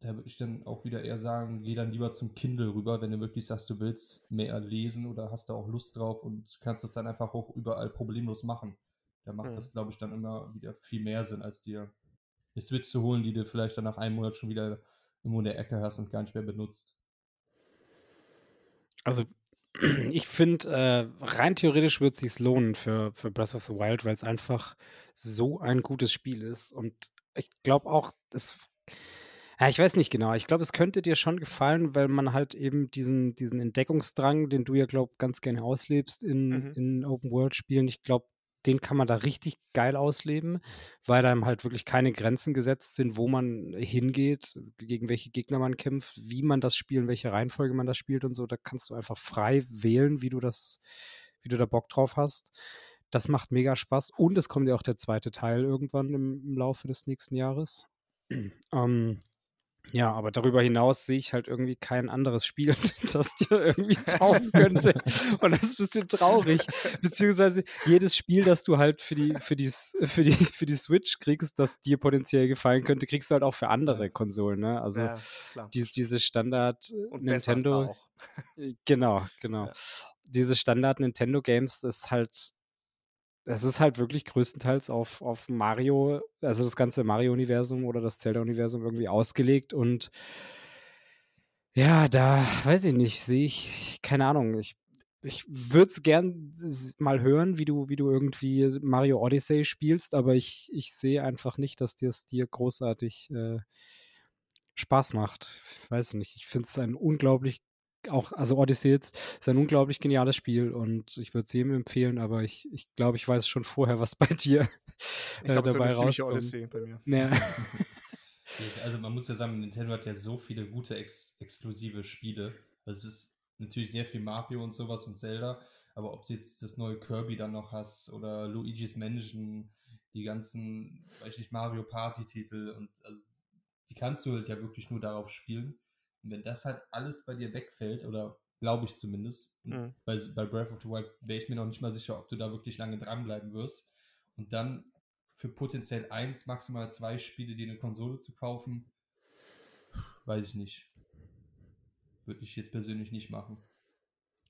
da würde ich dann auch wieder eher sagen, geh dann lieber zum Kindle rüber, wenn du wirklich sagst, du willst mehr lesen oder hast da auch Lust drauf und kannst das dann einfach auch überall problemlos machen. Da macht mhm. das, glaube ich, dann immer wieder viel mehr Sinn, als dir eine Switch zu holen, die du vielleicht dann nach einem Monat schon wieder irgendwo in der Ecke hast und gar nicht mehr benutzt. Also ich finde, äh, rein theoretisch wird es sich lohnen für, für Breath of the Wild, weil es einfach so ein gutes Spiel ist. Und ich glaube auch, es. Ja, ich weiß nicht genau. Ich glaube, es könnte dir schon gefallen, weil man halt eben diesen, diesen Entdeckungsdrang, den du ja, glaube ganz gerne auslebst in, mhm. in Open-World-Spielen, ich glaube, den kann man da richtig geil ausleben, weil da halt wirklich keine Grenzen gesetzt sind, wo man hingeht, gegen welche Gegner man kämpft, wie man das spielt, in welcher Reihenfolge man das spielt und so. Da kannst du einfach frei wählen, wie du das, wie du da Bock drauf hast. Das macht mega Spaß. Und es kommt ja auch der zweite Teil irgendwann im, im Laufe des nächsten Jahres. ähm, ja, aber darüber hinaus sehe ich halt irgendwie kein anderes Spiel, das dir irgendwie taugen könnte. Und das ist ein bisschen traurig. Beziehungsweise jedes Spiel, das du halt für die, für die, für die, für die Switch kriegst, das dir potenziell gefallen könnte, kriegst du halt auch für andere Konsolen. Ne? Also ja, die, diese Standard Und Nintendo. Genau, genau. Ja. Diese Standard Nintendo Games ist halt es ist halt wirklich größtenteils auf, auf Mario, also das ganze Mario-Universum oder das Zelda-Universum irgendwie ausgelegt und ja, da weiß ich nicht, sehe ich, keine Ahnung, ich, ich würde es gern mal hören, wie du, wie du irgendwie Mario Odyssey spielst, aber ich, ich sehe einfach nicht, dass dir es dir großartig äh, Spaß macht. Ich weiß nicht, ich finde es ein unglaublich auch, also Odyssey jetzt ist ein unglaublich geniales Spiel und ich würde es jedem empfehlen, aber ich, ich glaube, ich weiß schon vorher, was bei dir ich glaub, äh, dabei rauskommt. Odyssey bei mir. Ja. also man muss ja sagen, Nintendo hat ja so viele gute ex exklusive Spiele. Also es ist natürlich sehr viel Mario und sowas und Zelda, aber ob du jetzt das neue Kirby dann noch hast oder Luigi's Mansion, die ganzen, weiß ich Mario Party Titel und also die kannst du halt ja wirklich nur darauf spielen. Und wenn das halt alles bei dir wegfällt, oder glaube ich zumindest, mhm. bei, bei Breath of the Wild wäre ich mir noch nicht mal sicher, ob du da wirklich lange dranbleiben wirst. Und dann für potenziell eins, maximal zwei Spiele, die eine Konsole zu kaufen, weiß ich nicht. würde ich jetzt persönlich nicht machen.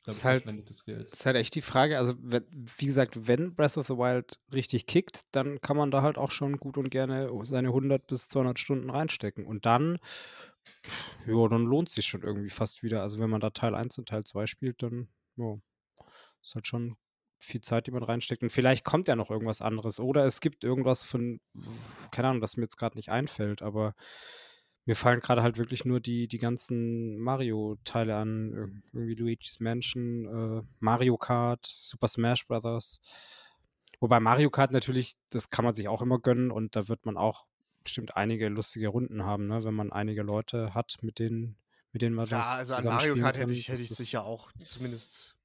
Das ist, halt, das ist halt echt die Frage. Also, wie gesagt, wenn Breath of the Wild richtig kickt, dann kann man da halt auch schon gut und gerne seine 100 bis 200 Stunden reinstecken. Und dann, ja, dann lohnt sich schon irgendwie fast wieder. Also, wenn man da Teil 1 und Teil 2 spielt, dann, ja, ist halt schon viel Zeit, die man reinsteckt. Und vielleicht kommt ja noch irgendwas anderes. Oder es gibt irgendwas von, keine Ahnung, das mir jetzt gerade nicht einfällt, aber mir fallen gerade halt wirklich nur die, die ganzen Mario-Teile an. Irgendwie Luigi's Mansion, äh, Mario Kart, Super Smash Bros. Wobei Mario Kart natürlich, das kann man sich auch immer gönnen und da wird man auch bestimmt einige lustige Runden haben, ne? wenn man einige Leute hat, mit denen, mit denen man Klar, das also an Mario Kart hätte ich, hätte ich sicher auch zumindest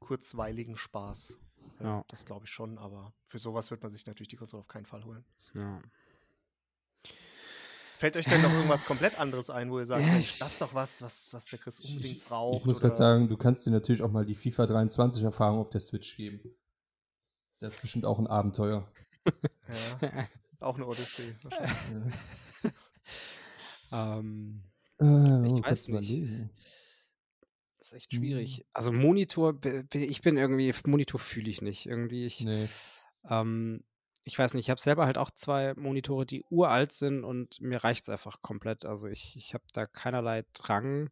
kurzweiligen Spaß. Ja, ja. Das glaube ich schon, aber für sowas wird man sich natürlich die Konsole auf keinen Fall holen. Ja. Fällt euch denn noch irgendwas komplett anderes ein, wo ihr sagt, ja, Mensch, das ist doch was, was, was der Chris unbedingt braucht? Ich muss gerade sagen, du kannst dir natürlich auch mal die FIFA 23 Erfahrung auf der Switch geben. Das ist bestimmt auch ein Abenteuer. ja, auch eine Odyssee wahrscheinlich. ähm, äh, ich weiß nicht. Das ist echt schwierig. Hm. Also Monitor, ich bin irgendwie, Monitor fühle ich nicht. Irgendwie, ich, nee. ähm, ich weiß nicht, ich habe selber halt auch zwei Monitore, die uralt sind und mir reicht es einfach komplett. Also ich, ich habe da keinerlei Drang,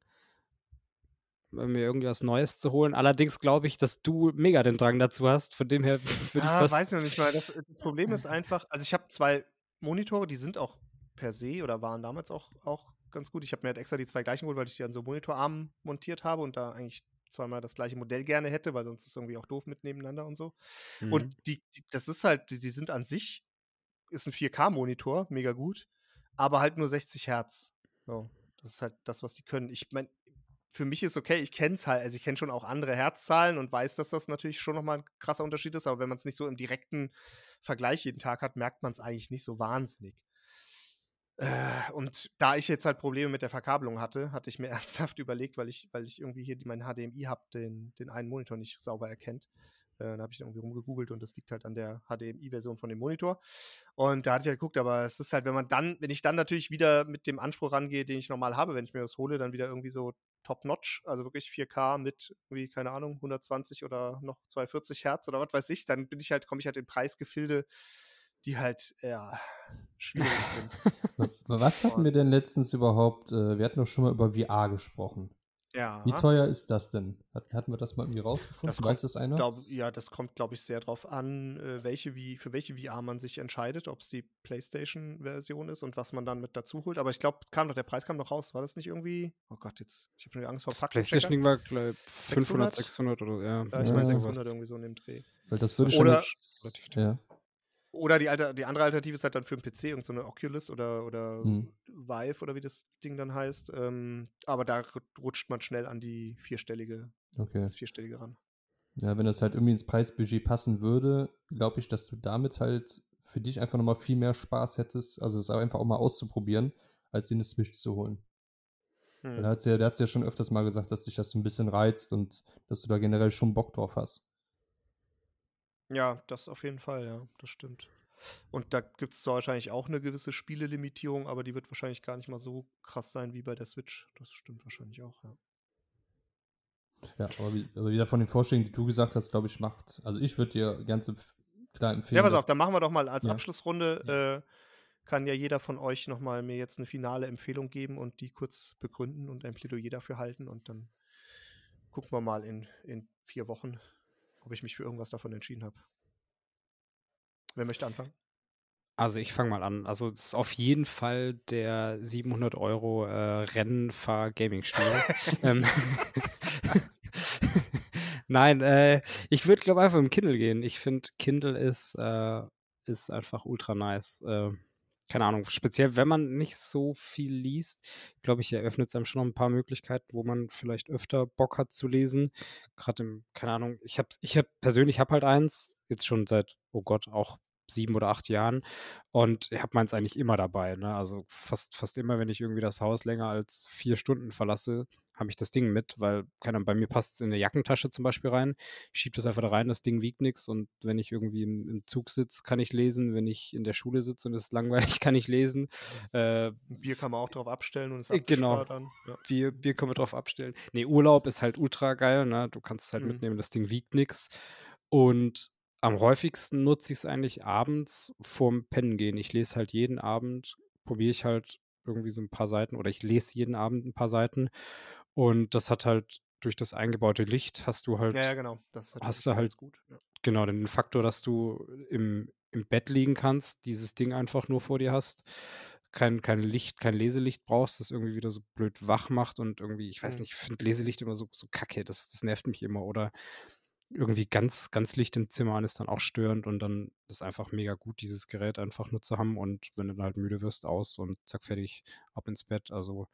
mir irgendwas Neues zu holen. Allerdings glaube ich, dass du mega den Drang dazu hast. Von dem her würde ah, ich weiß ich noch nicht mal. Das, das Problem ist einfach, also ich habe zwei Monitore, die sind auch per se oder waren damals auch, auch ganz gut. Ich habe mir halt extra die zwei gleichen geholt, weil ich die an so Monitorarmen montiert habe und da eigentlich zweimal das gleiche Modell gerne hätte, weil sonst ist es irgendwie auch doof mit nebeneinander und so. Mhm. Und die, die, das ist halt, die, die sind an sich, ist ein 4K-Monitor, mega gut, aber halt nur 60 Hertz. So, das ist halt das, was die können. Ich meine, für mich ist okay, ich kenne es halt, also ich kenne schon auch andere Herzzahlen und weiß, dass das natürlich schon nochmal ein krasser Unterschied ist, aber wenn man es nicht so im direkten Vergleich jeden Tag hat, merkt man es eigentlich nicht so wahnsinnig. Äh, und da ich jetzt halt Probleme mit der Verkabelung hatte, hatte ich mir ernsthaft überlegt, weil ich, weil ich irgendwie hier mein HDMI-Hub den, den einen Monitor nicht sauber erkennt. Äh, da habe ich dann irgendwie rumgegoogelt und das liegt halt an der HDMI-Version von dem Monitor. Und da hatte ich ja halt geguckt, aber es ist halt, wenn man dann, wenn ich dann natürlich wieder mit dem Anspruch rangehe, den ich normal habe, wenn ich mir das hole, dann wieder irgendwie so top-notch, also wirklich 4K mit irgendwie, keine Ahnung, 120 oder noch 240 Hertz oder was weiß ich, dann bin ich halt, komme ich halt in Preisgefilde, die halt ja, schwierig sind. Was hatten wir denn letztens überhaupt? Äh, wir hatten doch schon mal über VR gesprochen. Ja. Wie teuer ist das denn? Hatten wir das mal irgendwie rausgefunden? Das Weiß das einer? Glaub, ja, das kommt, glaube ich, sehr darauf an, äh, welche, wie, für welche VR man sich entscheidet, ob es die PlayStation-Version ist und was man dann mit dazu holt. Aber ich glaube, kam doch, der Preis kam noch raus. War das nicht irgendwie? Oh Gott, jetzt, ich habe schon Angst vor Das PlayStation-Ding war, glaube 500, 600 oder ja. Ja, ich meine 600 irgendwie so in dem Dreh. Weil das würde schon. Oder, ja. Oder die, Alter, die andere Alternative ist halt dann für den PC irgendeine so eine Oculus oder, oder hm. Vive oder wie das Ding dann heißt. Ähm, aber da rutscht man schnell an die vierstellige, okay. das vierstellige ran. Ja, wenn das halt irgendwie ins Preisbudget passen würde, glaube ich, dass du damit halt für dich einfach nochmal viel mehr Spaß hättest, also es einfach auch mal auszuprobieren, als dir eine Switch zu holen. Hm. Der hat ja, der hat's ja schon öfters mal gesagt, dass dich das so ein bisschen reizt und dass du da generell schon Bock drauf hast. Ja, das auf jeden Fall, ja, das stimmt. Und da gibt es zwar wahrscheinlich auch eine gewisse Spielelimitierung, aber die wird wahrscheinlich gar nicht mal so krass sein wie bei der Switch. Das stimmt wahrscheinlich auch, ja. Ja, aber, wie, aber wieder von den Vorschlägen, die du gesagt hast, glaube ich, macht. Also ich würde dir ganz klar empfehlen. Ja, pass auf, dann machen wir doch mal als ja. Abschlussrunde. Ja. Äh, kann ja jeder von euch nochmal mir jetzt eine finale Empfehlung geben und die kurz begründen und ein Plädoyer dafür halten und dann gucken wir mal in, in vier Wochen, ob ich mich für irgendwas davon entschieden habe. Wer möchte anfangen? Also ich fange mal an. Also das ist auf jeden Fall der 700 Euro äh, Rennfahr-Gaming-Stuhl. ähm, Nein, äh, ich würde glaube einfach im Kindle gehen. Ich finde Kindle ist, äh, ist einfach ultra nice. Äh, keine Ahnung, speziell wenn man nicht so viel liest, glaube ich, eröffnet es einem schon noch ein paar Möglichkeiten, wo man vielleicht öfter Bock hat zu lesen. Gerade im, keine Ahnung, ich habe ich hab persönlich habe halt eins, jetzt schon seit, oh Gott, auch sieben oder acht Jahren und ich habe meins eigentlich immer dabei. Ne? Also fast, fast immer, wenn ich irgendwie das Haus länger als vier Stunden verlasse, habe ich das Ding mit, weil, keine Ahnung, bei mir passt es in eine Jackentasche zum Beispiel rein. Ich schiebe das einfach da rein, das Ding wiegt nichts und wenn ich irgendwie im, im Zug sitze, kann ich lesen. Wenn ich in der Schule sitze und es ist langweilig, kann ich lesen. Äh, Bier kann man auch drauf abstellen und es äh, Genau. Dann. Ja. Bier, Bier kann man drauf abstellen. Nee, Urlaub ist halt ultra geil, ne? Du kannst es halt Mhm. mitnehmen, das Ding wiegt nichts. Und am häufigsten nutze ich es eigentlich abends vorm Pennen gehen. Ich lese halt jeden Abend, probiere ich halt irgendwie so ein paar Seiten oder ich lese jeden Abend ein paar Seiten. Und das hat halt durch das eingebaute Licht hast du halt, Ja, ja, genau. Das Hast du halt gut. Ja. genau den Faktor, dass du im, im Bett liegen kannst, dieses Ding einfach nur vor dir hast. Kein, kein Licht, kein Leselicht brauchst, das irgendwie wieder so blöd wach macht und irgendwie, ich weiß Mhm. nicht, ich finde Leselicht immer so, so kacke, das, das nervt mich immer. Oder irgendwie ganz, ganz Licht im Zimmer an ist dann auch störend und dann ist einfach mega gut, dieses Gerät einfach nur zu haben und wenn du dann halt müde wirst, aus und zack, fertig, ab ins Bett. Also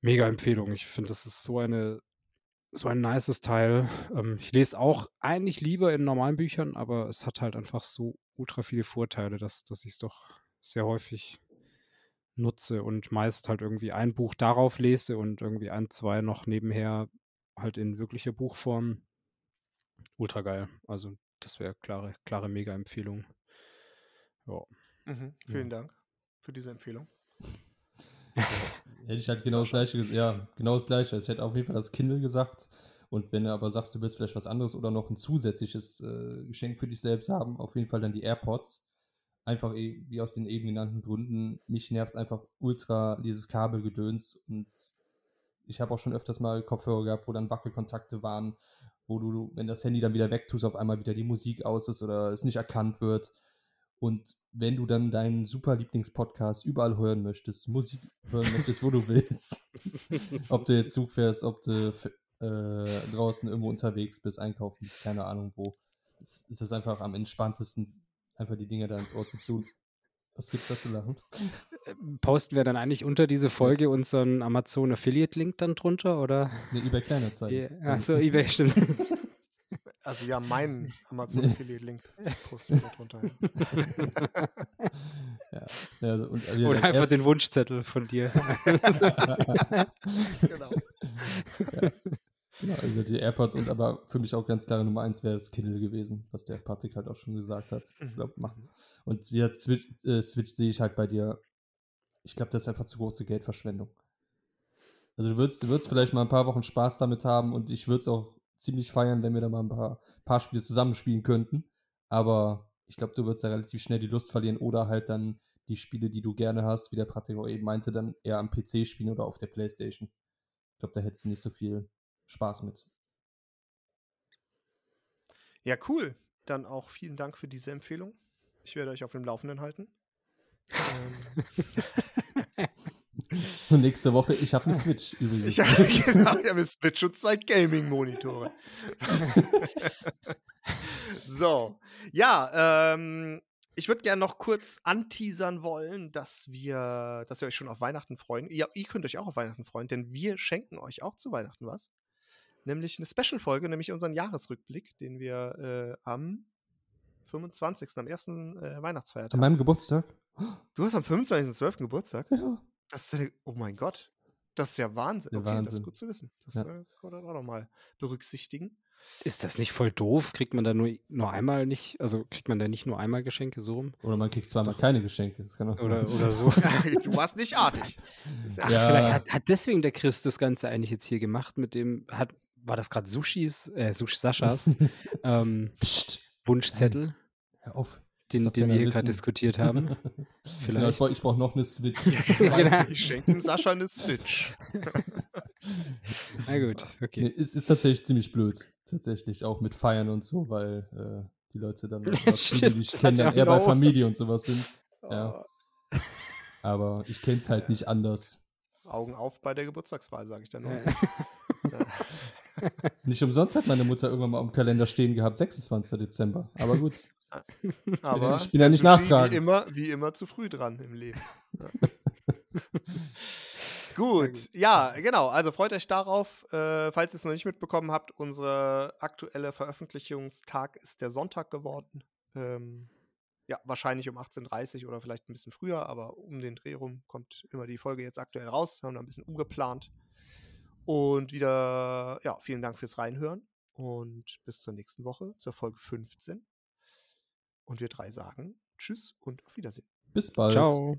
mega Empfehlung. Ich finde, das ist so eine, so ein nices Teil. Ähm, ich lese auch eigentlich lieber in normalen Büchern, aber es hat halt einfach so ultra viele Vorteile, dass, dass ich es doch sehr häufig nutze und meist halt irgendwie ein Buch darauf lese und irgendwie ein, zwei noch nebenher halt in wirklicher Buchform. Ultra geil. Also das wäre klare, klare Mega-Empfehlung. Ja. Mhm. Vielen Dank für diese Empfehlung. Hätte ich halt genau das gleiche, ges- ja, genau das gleiche. Es hätte auf jeden Fall das Kindle gesagt. Und wenn du aber sagst, du willst vielleicht was anderes oder noch ein zusätzliches äh, Geschenk für dich selbst haben, auf jeden Fall dann die AirPods. Einfach eh, wie aus den eben genannten Gründen. Mich nervt einfach ultra dieses Kabelgedöns. Und ich habe auch schon öfters mal Kopfhörer gehabt, wo dann Wackelkontakte waren, wo du, wenn das Handy dann wieder wegtust, auf einmal wieder die Musik aus ist oder es nicht erkannt wird. Und wenn du dann deinen super Lieblingspodcast überall hören möchtest, Musik hören möchtest, wo du willst, ob du jetzt Zug fährst, ob du äh, draußen irgendwo unterwegs bist, einkaufen bist, keine Ahnung wo, ist, ist es einfach am entspanntesten, einfach die Dinge da ins Ohr zu tun. Was gibt's da zu lachen? Posten wir dann eigentlich unter diese Folge unseren Amazon Affiliate-Link dann drunter oder? Eine eBay Kleinanzeigen. Ja, Achso, eBay stimmt. Also ja, meinen Amazon Affiliate Link posten wir drunter. Ja. Ja. Ja, also, und, äh, Oder einfach den Wunschzettel von dir. genau. Genau, also die AirPods und aber für mich auch ganz klare Nummer eins wäre das Kindle gewesen, was der Patrick halt auch schon gesagt hat. Ich Mhm. glaube, macht. Und wieder Switch, äh, Switch sehe ich halt bei dir. Ich glaube, das ist einfach zu große Geldverschwendung. Also du würdest, du würdest vielleicht mal ein paar Wochen Spaß damit haben und ich würde es auch ziemlich feiern, wenn wir da mal ein paar, paar Spiele zusammenspielen könnten. Aber ich glaube, du würdest da relativ schnell die Lust verlieren oder halt dann die Spiele, die du gerne hast, wie der Patrick auch eben meinte, dann eher am PC spielen oder auf der Playstation. Ich glaube, da hättest du nicht so viel Spaß mit. Ja, cool. Dann auch vielen Dank für diese Empfehlung. Ich werde euch auf dem Laufenden halten. Ähm, Und nächste Woche, ich habe eine Switch übrigens. ich habe genau, ich habe eine Switch und zwei Gaming-Monitore. so, ja, ähm, ich würde gerne noch kurz anteasern wollen, dass wir, dass wir euch schon auf Weihnachten freuen. Ja, ihr könnt euch auch auf Weihnachten freuen, denn wir schenken euch auch zu Weihnachten was. Nämlich eine Special-Folge, nämlich unseren Jahresrückblick, den wir äh, am 25., am ersten äh, Weihnachtsfeiertag. An meinem Geburtstag? Du hast am 25.12. Geburtstag? Ja. Das ist ja, oh mein Gott. Das ist ja Wahnsinn. Okay, das ist Wahnsinn. gut zu wissen. Das Ja. äh, kann man dann auch nochmal berücksichtigen. Ist das nicht voll doof? Kriegt man da nur, nur einmal nicht, also kriegt man da nicht nur einmal Geschenke so rum? Oder man kriegt zweimal keine Geschenke. Das kann auch Oder, oder so? du warst nicht artig. Ja Ach, Ja. vielleicht hat, hat deswegen der Chris das Ganze eigentlich jetzt hier gemacht mit dem, hat, war das gerade Sushis, äh, Sushi Saschas ähm, Psst, Wunschzettel, hör auf. den, den wir hier gerade diskutiert haben? Genau, Vielleicht. ich brauche ich brauch noch eine Switch. Genau. Ich schenke dem Sascha eine Switch. Na gut, Nee, okay. ist, ist tatsächlich ziemlich blöd. Tatsächlich auch mit Feiern und so, weil äh, die Leute dann, die Stimmt, das kennen, dann ja eher bei. Familie und sowas sind. Ja. Oh. Aber ich kenne es halt nicht anders. Augen auf bei der Geburtstagswahl, sage ich dann nur. Äh, Nicht umsonst hat meine Mutter irgendwann mal am Kalender stehen gehabt, 26. Dezember. Aber gut. Aber ich bin ja nicht nachtragend. Wie immer, wie immer zu früh dran im Leben. Ja. Gut, ja, genau. Also freut euch darauf. Äh, falls ihr es noch nicht mitbekommen habt, unser aktueller Veröffentlichungstag ist der Sonntag geworden. Ähm, ja, wahrscheinlich um 18.30 Uhr oder vielleicht ein bisschen früher, aber um den Dreh rum kommt immer die Folge jetzt aktuell raus. Wir haben da ein bisschen umgeplant. Und wieder, ja, vielen Dank fürs Reinhören und bis zur nächsten Woche, zur Folge 15. Und wir drei sagen Tschüss und auf Wiedersehen. Bis bald. Ciao.